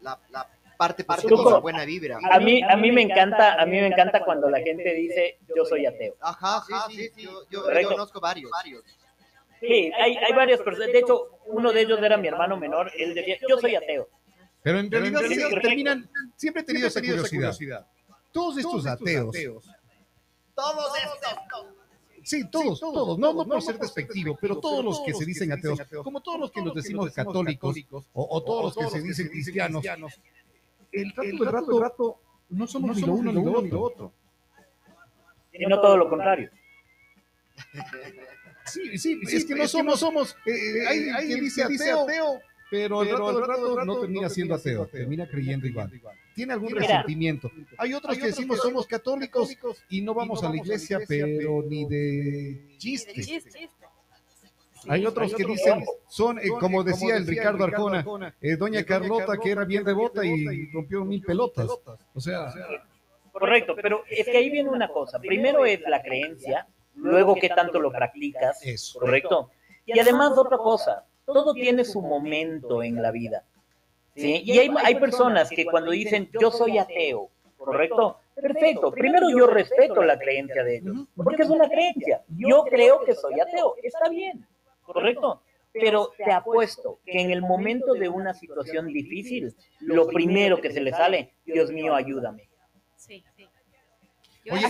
la, parte positiva, buena vibra? A mí, a mí me encanta, a mí me encanta cuando la gente dice yo soy ateo. Ajá, sí, sí, sí, yo, yo, conozco varios. Sí, hay, hay varias personas. De hecho, uno de ellos era mi hermano menor. Él decía, yo soy ateo. Pero en realidad sí, terminan, siempre he tenido esa curiosidad. Todos estos ateos, Todos estos. sí, todos, todos, no, no por ser despectivo, pero todos los que se dicen ateos, como todos los que nos decimos católicos, o, o todos los que se dicen cristianos, el rato del rato, rato, no somos ni lo uno ni lo otro. Y no todo lo contrario. Sí, sí, es que no somos, somos, eh, eh, hay, hay quien dice ateo, pero el rato no termina siendo ateo, termina creyendo igual. Tiene algún Mira. resentimiento. Hay otros que decimos somos católicos y no vamos a la iglesia, pero ni de chiste. Hay otros que dicen, son, eh, como decía el Ricardo Arjona, eh, doña Carlota que era bien devota y rompió mil pelotas. O sea, Correcto, pero es que ahí viene una cosa. Primero es la creencia, luego qué tanto lo practicas, Eso. correcto. Y además otra cosa, todo tiene su momento en la vida. ¿sí? Y hay, hay personas que cuando dicen yo soy ateo, correcto, perfecto. Primero yo respeto la creencia de ellos, porque es una creencia. Yo creo que soy ateo, está bien, correcto. Pero te apuesto que en el momento de una situación difícil, lo primero que se le sale, Dios mío, ayúdame. Sí, sí. Yo Oye,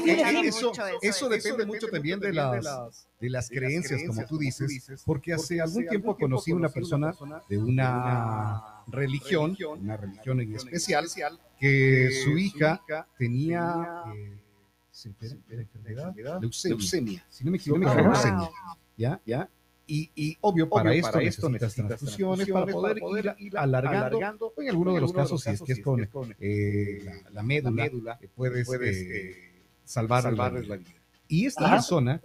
eso, eso depende mucho también de las, de las creencias, como tú dices, porque hace algún tiempo conocí una persona de una religión, una religión en especial, que su hija tenía eh, se enfer- enfermedad, leucemia, si no me equivoco, leucemia, ¿ya? ¿ya? Y, y obvio, para esto necesitas transfusiones para poder ir, alargando, en algunos de los casos, si es que es con eh, la, la médula, eh, puedes, eh, salvarles la vida. Y esta Ajá. persona,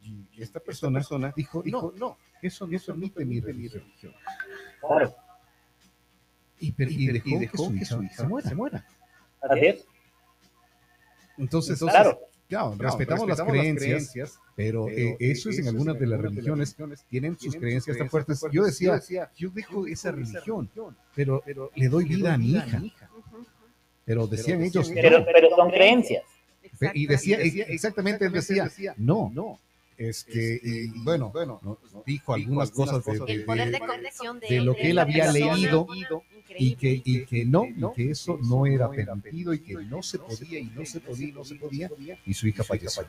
y esta persona, dijo, dijo, no, eso no permite mi religión. Claro, Y, per- y dejó, que su hija se muera. muera. así es. Entonces, Claro. Claro, respetamos, las creencias, pero eh, eso es en algunas de las religiones, tienen sus creencias tan fuertes. Yo decía, yo dejo esa religión, pero le doy vida a mi hija. Pero decían ellos, Pero, pero son creencias. Y decía, exactamente, él decía, no, no. Es que, y bueno, no, dijo algunas cosas de, de- de de- conexión de, de lo que él había leído y que, y que no, y que eso no era permitido y que no se podía y no se podía y no se podía, y su hija falleció.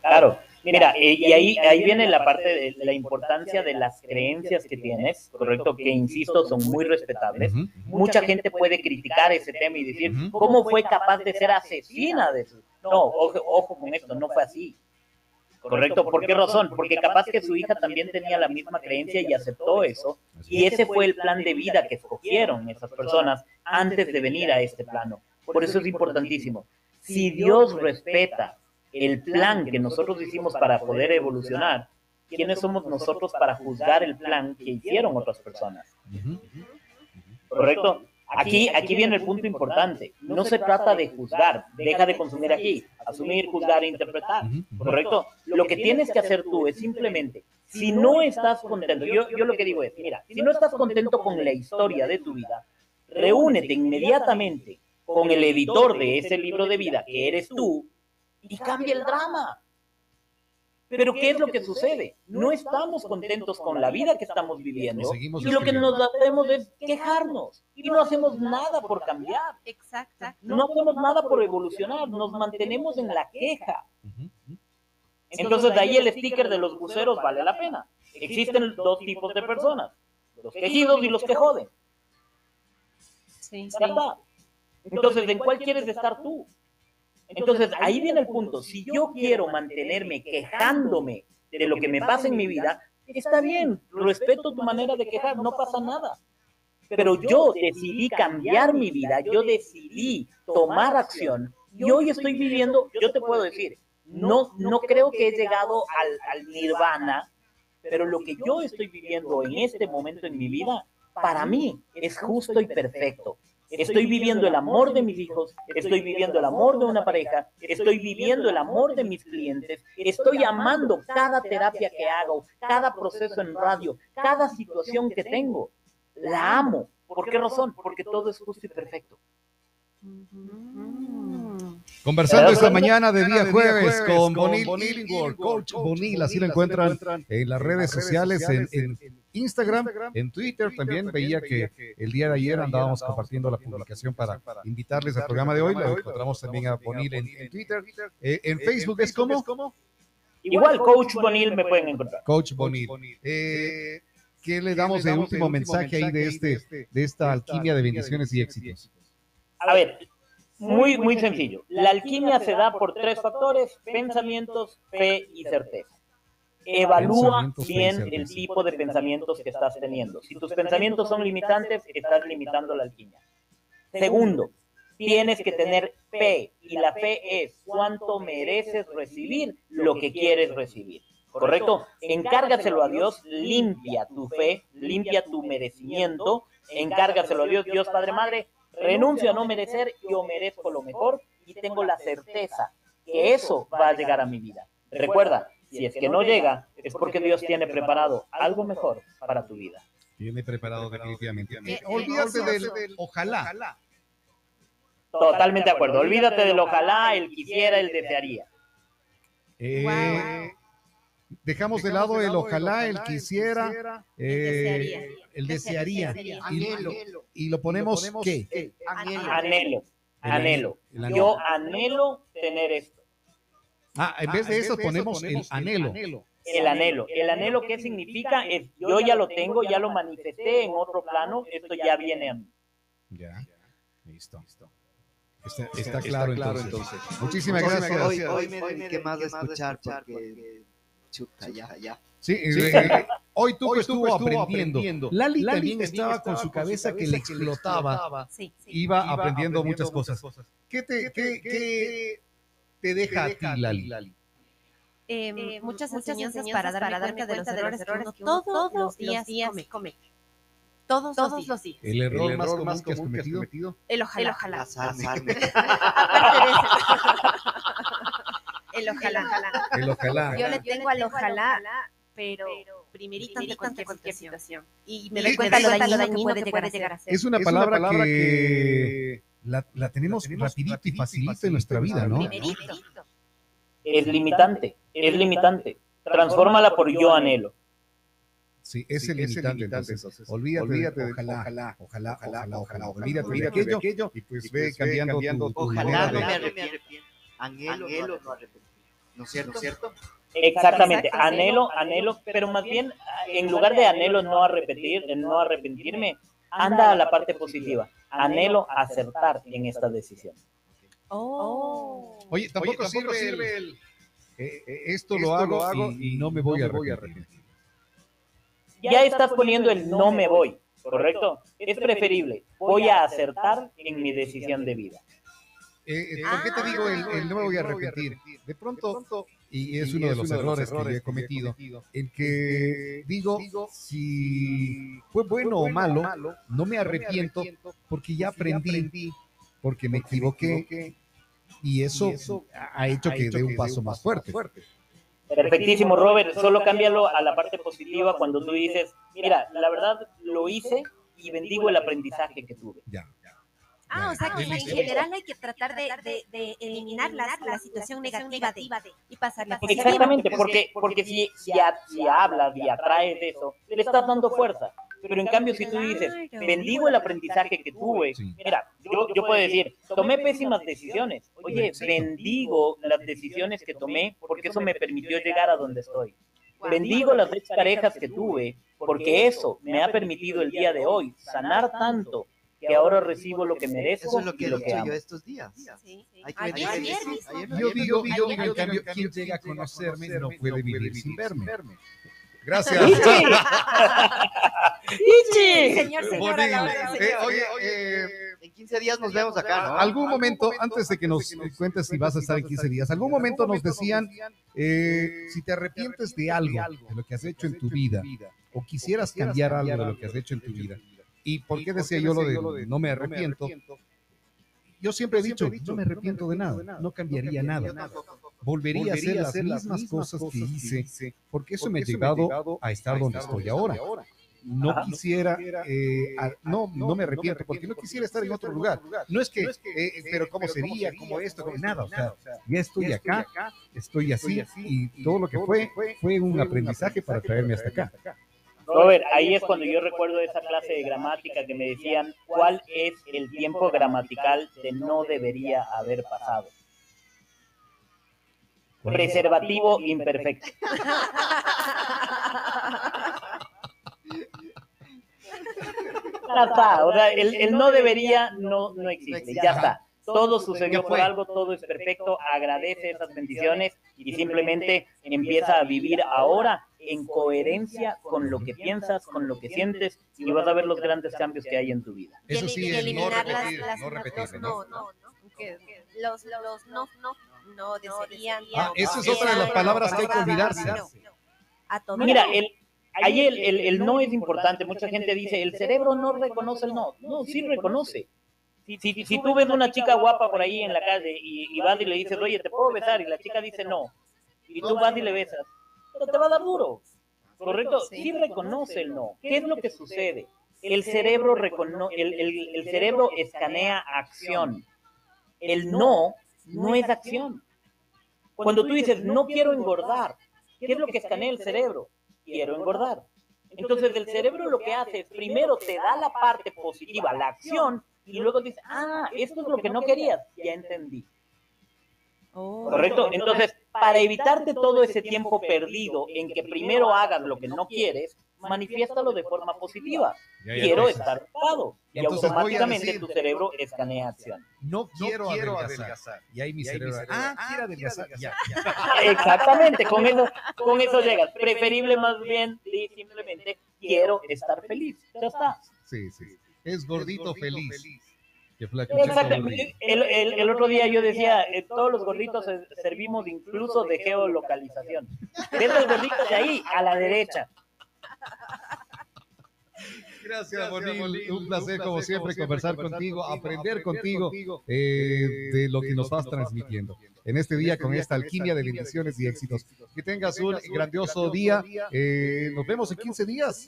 Claro, mira, eh, y ahí, ahí viene la parte de la importancia de las creencias que tienes, correcto, que insisto, son muy respetables. Ujú. Mucha gente puede criticar ese tema y decir, Ujú. ¿cómo fue capaz de ser asesina de su? No, ojo, ojo con esto, no fue así. Correcto, ¿por qué razón? Porque capaz que su hija también tenía la misma creencia y aceptó eso, y ese fue el plan de vida que escogieron esas personas antes de venir a este plano. Por eso es importantísimo. Si Dios respeta el plan que nosotros hicimos para poder evolucionar, ¿quiénes somos nosotros para juzgar el plan que hicieron otras personas? ¿Correcto? Aquí, aquí viene el punto importante. No se trata de juzgar, deja de consumir aquí, asumir, juzgar e interpretar. ¿Correcto? Lo que tienes que hacer tú es simplemente, si no estás contento, yo, yo lo que digo es, mira, si no estás contento con la historia de tu vida, reúnete inmediatamente con el editor de ese libro de vida, que eres tú, y cambia el drama. Pero ¿qué es lo que sucede? No estamos contentos con la vida que estamos viviendo. y lo que nos hacemos es quejarnos. y no hacemos nada por cambiar, Exacto. no hacemos nada por evolucionar, nos mantenemos en la queja. Entonces de ahí el sticker de los buceros vale la pena. Existen dos tipos de personas, los quejidos y los que joden. Sí, está. Entonces, ¿en cuál quieres estar tú? Entonces, ahí viene el punto. Si yo quiero mantenerme quejándome de lo que me pasa en mi vida, está bien, respeto tu manera de quejar, no pasa nada. Pero yo decidí cambiar mi vida, yo decidí tomar acción y hoy estoy viviendo, yo te puedo decir, no, no creo que he llegado al, al nirvana, pero lo que yo estoy viviendo en este momento en mi vida, para mí es justo y perfecto. Estoy viviendo el amor de mis hijos, estoy viviendo el amor de una pareja, estoy viviendo el amor de mis clientes, estoy amando cada terapia que hago, cada proceso en radio, cada situación que tengo. La amo. ¿Por qué razón? Porque todo es justo y perfecto. Conversando esta mañana de día jueves con Bonil Illingworth, Coach Bonil, así lo encuentran en las redes sociales, en, en Instagram, en Twitter también. Veía que el día de ayer andábamos compartiendo la publicación para invitarles al programa de hoy. Lo encontramos también a Bonil en, en Twitter. Eh, en Facebook es como Igual, Coach Bonil me pueden encontrar. Coach Bonil. Eh, ¿Qué le damos de último mensaje ahí de, este, de esta alquimia de bendiciones y éxitos? A ver, muy, muy sencillo. La alquimia se da por tres factores, pensamientos, fe y certeza. Evalúa bien el tipo de pensamientos que estás teniendo. Si tus pensamientos son limitantes, estás limitando la alquimia. Segundo, tienes que tener fe y la fe es cuánto mereces recibir lo que quieres recibir. ¿correcto? Encárgaselo a Dios, limpia tu fe, limpia tu merecimiento, encárgaselo a Dios, Dios Padre Madre, renuncio a no merecer, yo merezco lo mejor y tengo la certeza que eso va a llegar a mi vida. Recuerda, si es que no llega, es porque Dios tiene preparado algo mejor para tu vida. Tiene preparado definitivamente. Eh, olvídate del, ojalá. Totalmente de acuerdo. Olvídate del ojalá, el quisiera, el desearía. Eh, Guau. Dejamos de lado el ojalá, el quisiera, desearía. eh, el desearía. Desearía. Y, Anhelo. y lo ponemos, ¿qué? Eh, anhelo. Anhelo, El anhelo. el anhelo. Yo anhelo tener esto. Ah, en vez de eso ponemos el anhelo. El anhelo. El anhelo, ¿qué significa? Es yo ya lo tengo, ya lo manifesté en otro plano, esto ya viene a mí. Ya, listo. Está, está claro, entonces. Muchísimas gracias. Hoy, hoy me dediqué más a escuchar porque... Chuta, ya, ya. Sí, eh, hoy Tuco estuvo aprendiendo. Lali también estaba con su cabeza que le explotaba. Sí, sí. Iba aprendiendo muchas cosas. ¿Qué te, qué, qué te deja a ti, Lali? Eh, muchas, enseñanzas, para darme cuenta, de los errores, que uno todos, los días, come. Todos, los días. El error, más, común que has cometido. El ojalá. El Casarme. Aparte de eso. El ojalá. El ojalá. Yo le tengo al ojalá, pero primerito ante cualquier situación. Y me doy cuenta lo dañino que puede llegar a ser. Es una palabra, que la, la tenemos rapidito y facilito en nuestra vida, ¿no? Primerito. Es limitante, es limitante. Transfórmala por yo anhelo. Sí, es el limitante, entonces. Olvídate, de ojalá, ojalá, ojalá, ojalá, ojalá, olvídate de aquello, y pues ve cambiando tu, tu Ojalá no me arrepiento. Anhelo, no arrepentir. ¿No es cierto? ¿cierto? Exactamente, sí. anhelo, anhelo, pero más bien, en lugar de anhelo no arrepentir, no arrepentirme, anda a la parte positiva. Anhelo acertar en esta decisión. Oh. Oye, tampoco, sirve, el, eh, eh, esto, lo hago, y, y no me voy a arrepentir. Ya estás poniendo el no me voy, ¿correcto? Es preferible, voy a acertar en mi decisión de vida. Eh, eh, ¿Por qué te digo el, el no me voy a arrepentir? De pronto, y es uno de los errores que yo he cometido, el que digo, si fue bueno o malo, no me arrepiento porque ya aprendí, porque me equivoqué, y eso ha hecho que dé un paso más fuerte. Perfectísimo, Robert. Solo cámbialo a la parte positiva cuando tú dices, mira, la verdad lo hice y bendigo el aprendizaje que tuve. Ya. Ah, o sea que en general hay que tratar de, de, de eliminar la, la situación negativa de, y pasarla positiva. Exactamente, porque, porque si, si, si hablas y atraes eso, le estás dando fuerza. Pero en cambio, si tú dices, bendigo el aprendizaje que tuve, Sí. mira, yo, yo puedo decir, tomé pésimas decisiones. Oye, bendigo las decisiones que tomé porque eso me permitió llegar a donde estoy. Bendigo las ex parejas que tuve porque eso me ha permitido el día de hoy sanar tanto que ahora recibo lo que merezco Eso es lo que he dicho yo estos días. Sí. Hay que Ayer, ayer mismo. Yo digo, yo digo, en cambio, quien llega a conocerme no puede vivir sin verme. Gracias. ¡Ichi! Señor, señora, la Eh, señor. oye, eh, En 15 días nos vemos acá, ¿no? algún momento, antes de que nos cuentes si vas a estar en 15 días, algún momento nos decían, eh, si te arrepientes de algo, de lo que has hecho en tu vida, o quisieras cambiar algo de lo que has hecho en tu vida, ¿y por qué decía yo lo de no me arrepiento? Yo siempre he dicho, no me arrepiento de nada, no cambiaría nada, volvería a hacer las mismas cosas que hice, porque eso me ha llevado a estar donde estoy ahora. No quisiera, eh, a- no, no me arrepiento, porque no quisiera estar en otro lugar. No es que, eh, pero cómo sería, cómo esto, cómo nada, o sea, ya estoy acá, estoy así, y todo lo que fue, fue un aprendizaje para traerme hasta acá. Robert, ahí es cuando yo recuerdo esa clase de gramática que me decían cuál es el tiempo gramatical de no debería haber pasado. Preservativo imperfecto. Ya está, o sea, el, el no debería no, no existe, ya está. Todo sucedió por algo, todo es perfecto, agradece esas bendiciones y simplemente empieza a vivir ahora en coherencia con lo que piensas, con lo que sientes y vas a ver los grandes cambios que hay en tu vida. Eso sí, es no repetir, las- no los repetir, ¿no? no, no, los, los no, no, no desearían. Ah, esa es otra de las palabras que hay que olvidarse. Mira, el, ahí el, el, el no es importante. Mucha gente dice, el cerebro no reconoce el no. No, sí reconoce. Si, si, si tú ves una chica guapa por ahí en la calle y, y vas y le dices, oye, ¿te puedo besar? Y la chica dice no. Y tú vas y le besas. Pero te va a dar duro. ¿Correcto? Sí reconoce el no. ¿Qué es lo que sucede? El cerebro, recono el, el, el cerebro escanea acción. El no no es acción. Cuando tú dices, no quiero engordar, ¿qué es lo que escanea el cerebro? Quiero engordar. Entonces el cerebro lo que hace es, primero te da la parte positiva, la acción, y luego dice, ah, esto es lo que no querías, ya entendí. Oh. ¿Correcto? Entonces, para evitarte todo ese tiempo perdido en que primero hagas lo que no quieres, manifiéstalo de forma positiva. Ya, ya, Quiero estar ocupado. Y automáticamente decir- tu cerebro escanea acción. No quiero, adelgazar. Y ahí mi cerebro, ah, quiere adelgazar. Ya, ya. Exactamente, con eso, con eso llegas. Preferible más bien di simplemente quiero estar feliz. Ya está. Sí, sí. Es gordito feliz. Que flaco, Exactamente. El, el- el otro día yo decía, eh, todos los gorditos eh, servimos incluso de geolocalización. Ves el gordito de ahí, a la derecha. Gracias, Bonil. Un placer, como siempre, conversar contigo, aprender contigo eh, de lo que nos vas transmitiendo. En este día, con esta alquimia de bendiciones y éxitos. Que tengas un grandioso día. Eh, nos vemos en 15 días.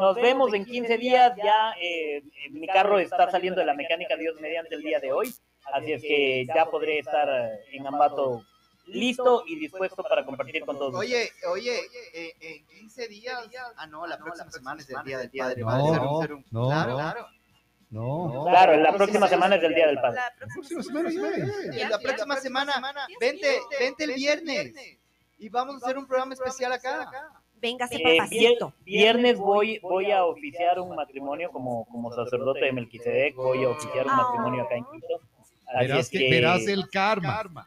Nos vemos en 15 días. Ya eh, mi carro está saliendo de la mecánica, Dios mediante el día de hoy. Así es que ya podré estar eh, en Ambato listo y dispuesto para compartir con todos. Oye, oye, eh, en 15 días. Ah, no, la próxima semana es el Día del Padre. No, no, claro, no. claro. No. Claro, la próxima semana es el Día del Padre. La La próxima semana la próxima semana, vente, vente el viernes. Y vamos a hacer un programa especial acá. Véngase, Eh, vier- papacito. viernes voy, voy a oficiar un matrimonio como, como sacerdote de Melquisedec, voy a oficiar un matrimonio acá en Quito. Así Verás, es que, que- verás el karma.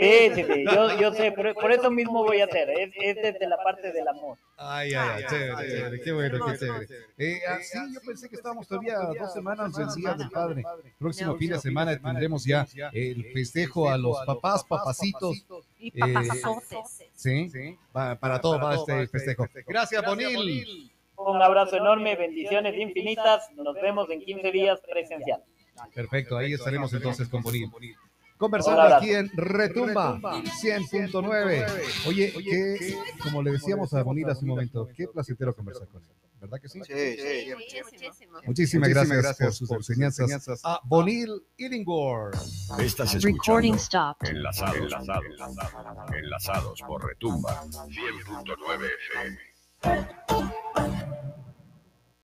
Sí, sí, sí, yo, yo sé, por, por eso mismo voy a hacer, es, es desde la parte del amor. Ay, ay, ay, chévere, chévere, qué bueno, qué chévere. Eh, ah, sí, yo pensé que estábamos todavía dos semanas del Día del Padre. Próximo fin de semana tendremos ya el festejo a los papás, papacitos, Y papazotes. ¿sí? Pa- Para todo va este festejo. Gracias, Bonil. Un abrazo enorme, bendiciones infinitas, nos vemos en 15 días presencial. Perfecto, ahí estaremos entonces con Bonil. Conversando aquí en Retumba 100.9. Oye, que, como le decíamos a Bonil hace un momento, qué placentero conversar con él. ¿Verdad que sí? Sí, sí. Muchísimo. Muchísimas gracias, por sus enseñanzas a Bonil Illingworth. Estás Recording escuchando stopped. Enlazados, enlazados, enlazados por Retumba 100.9 FM.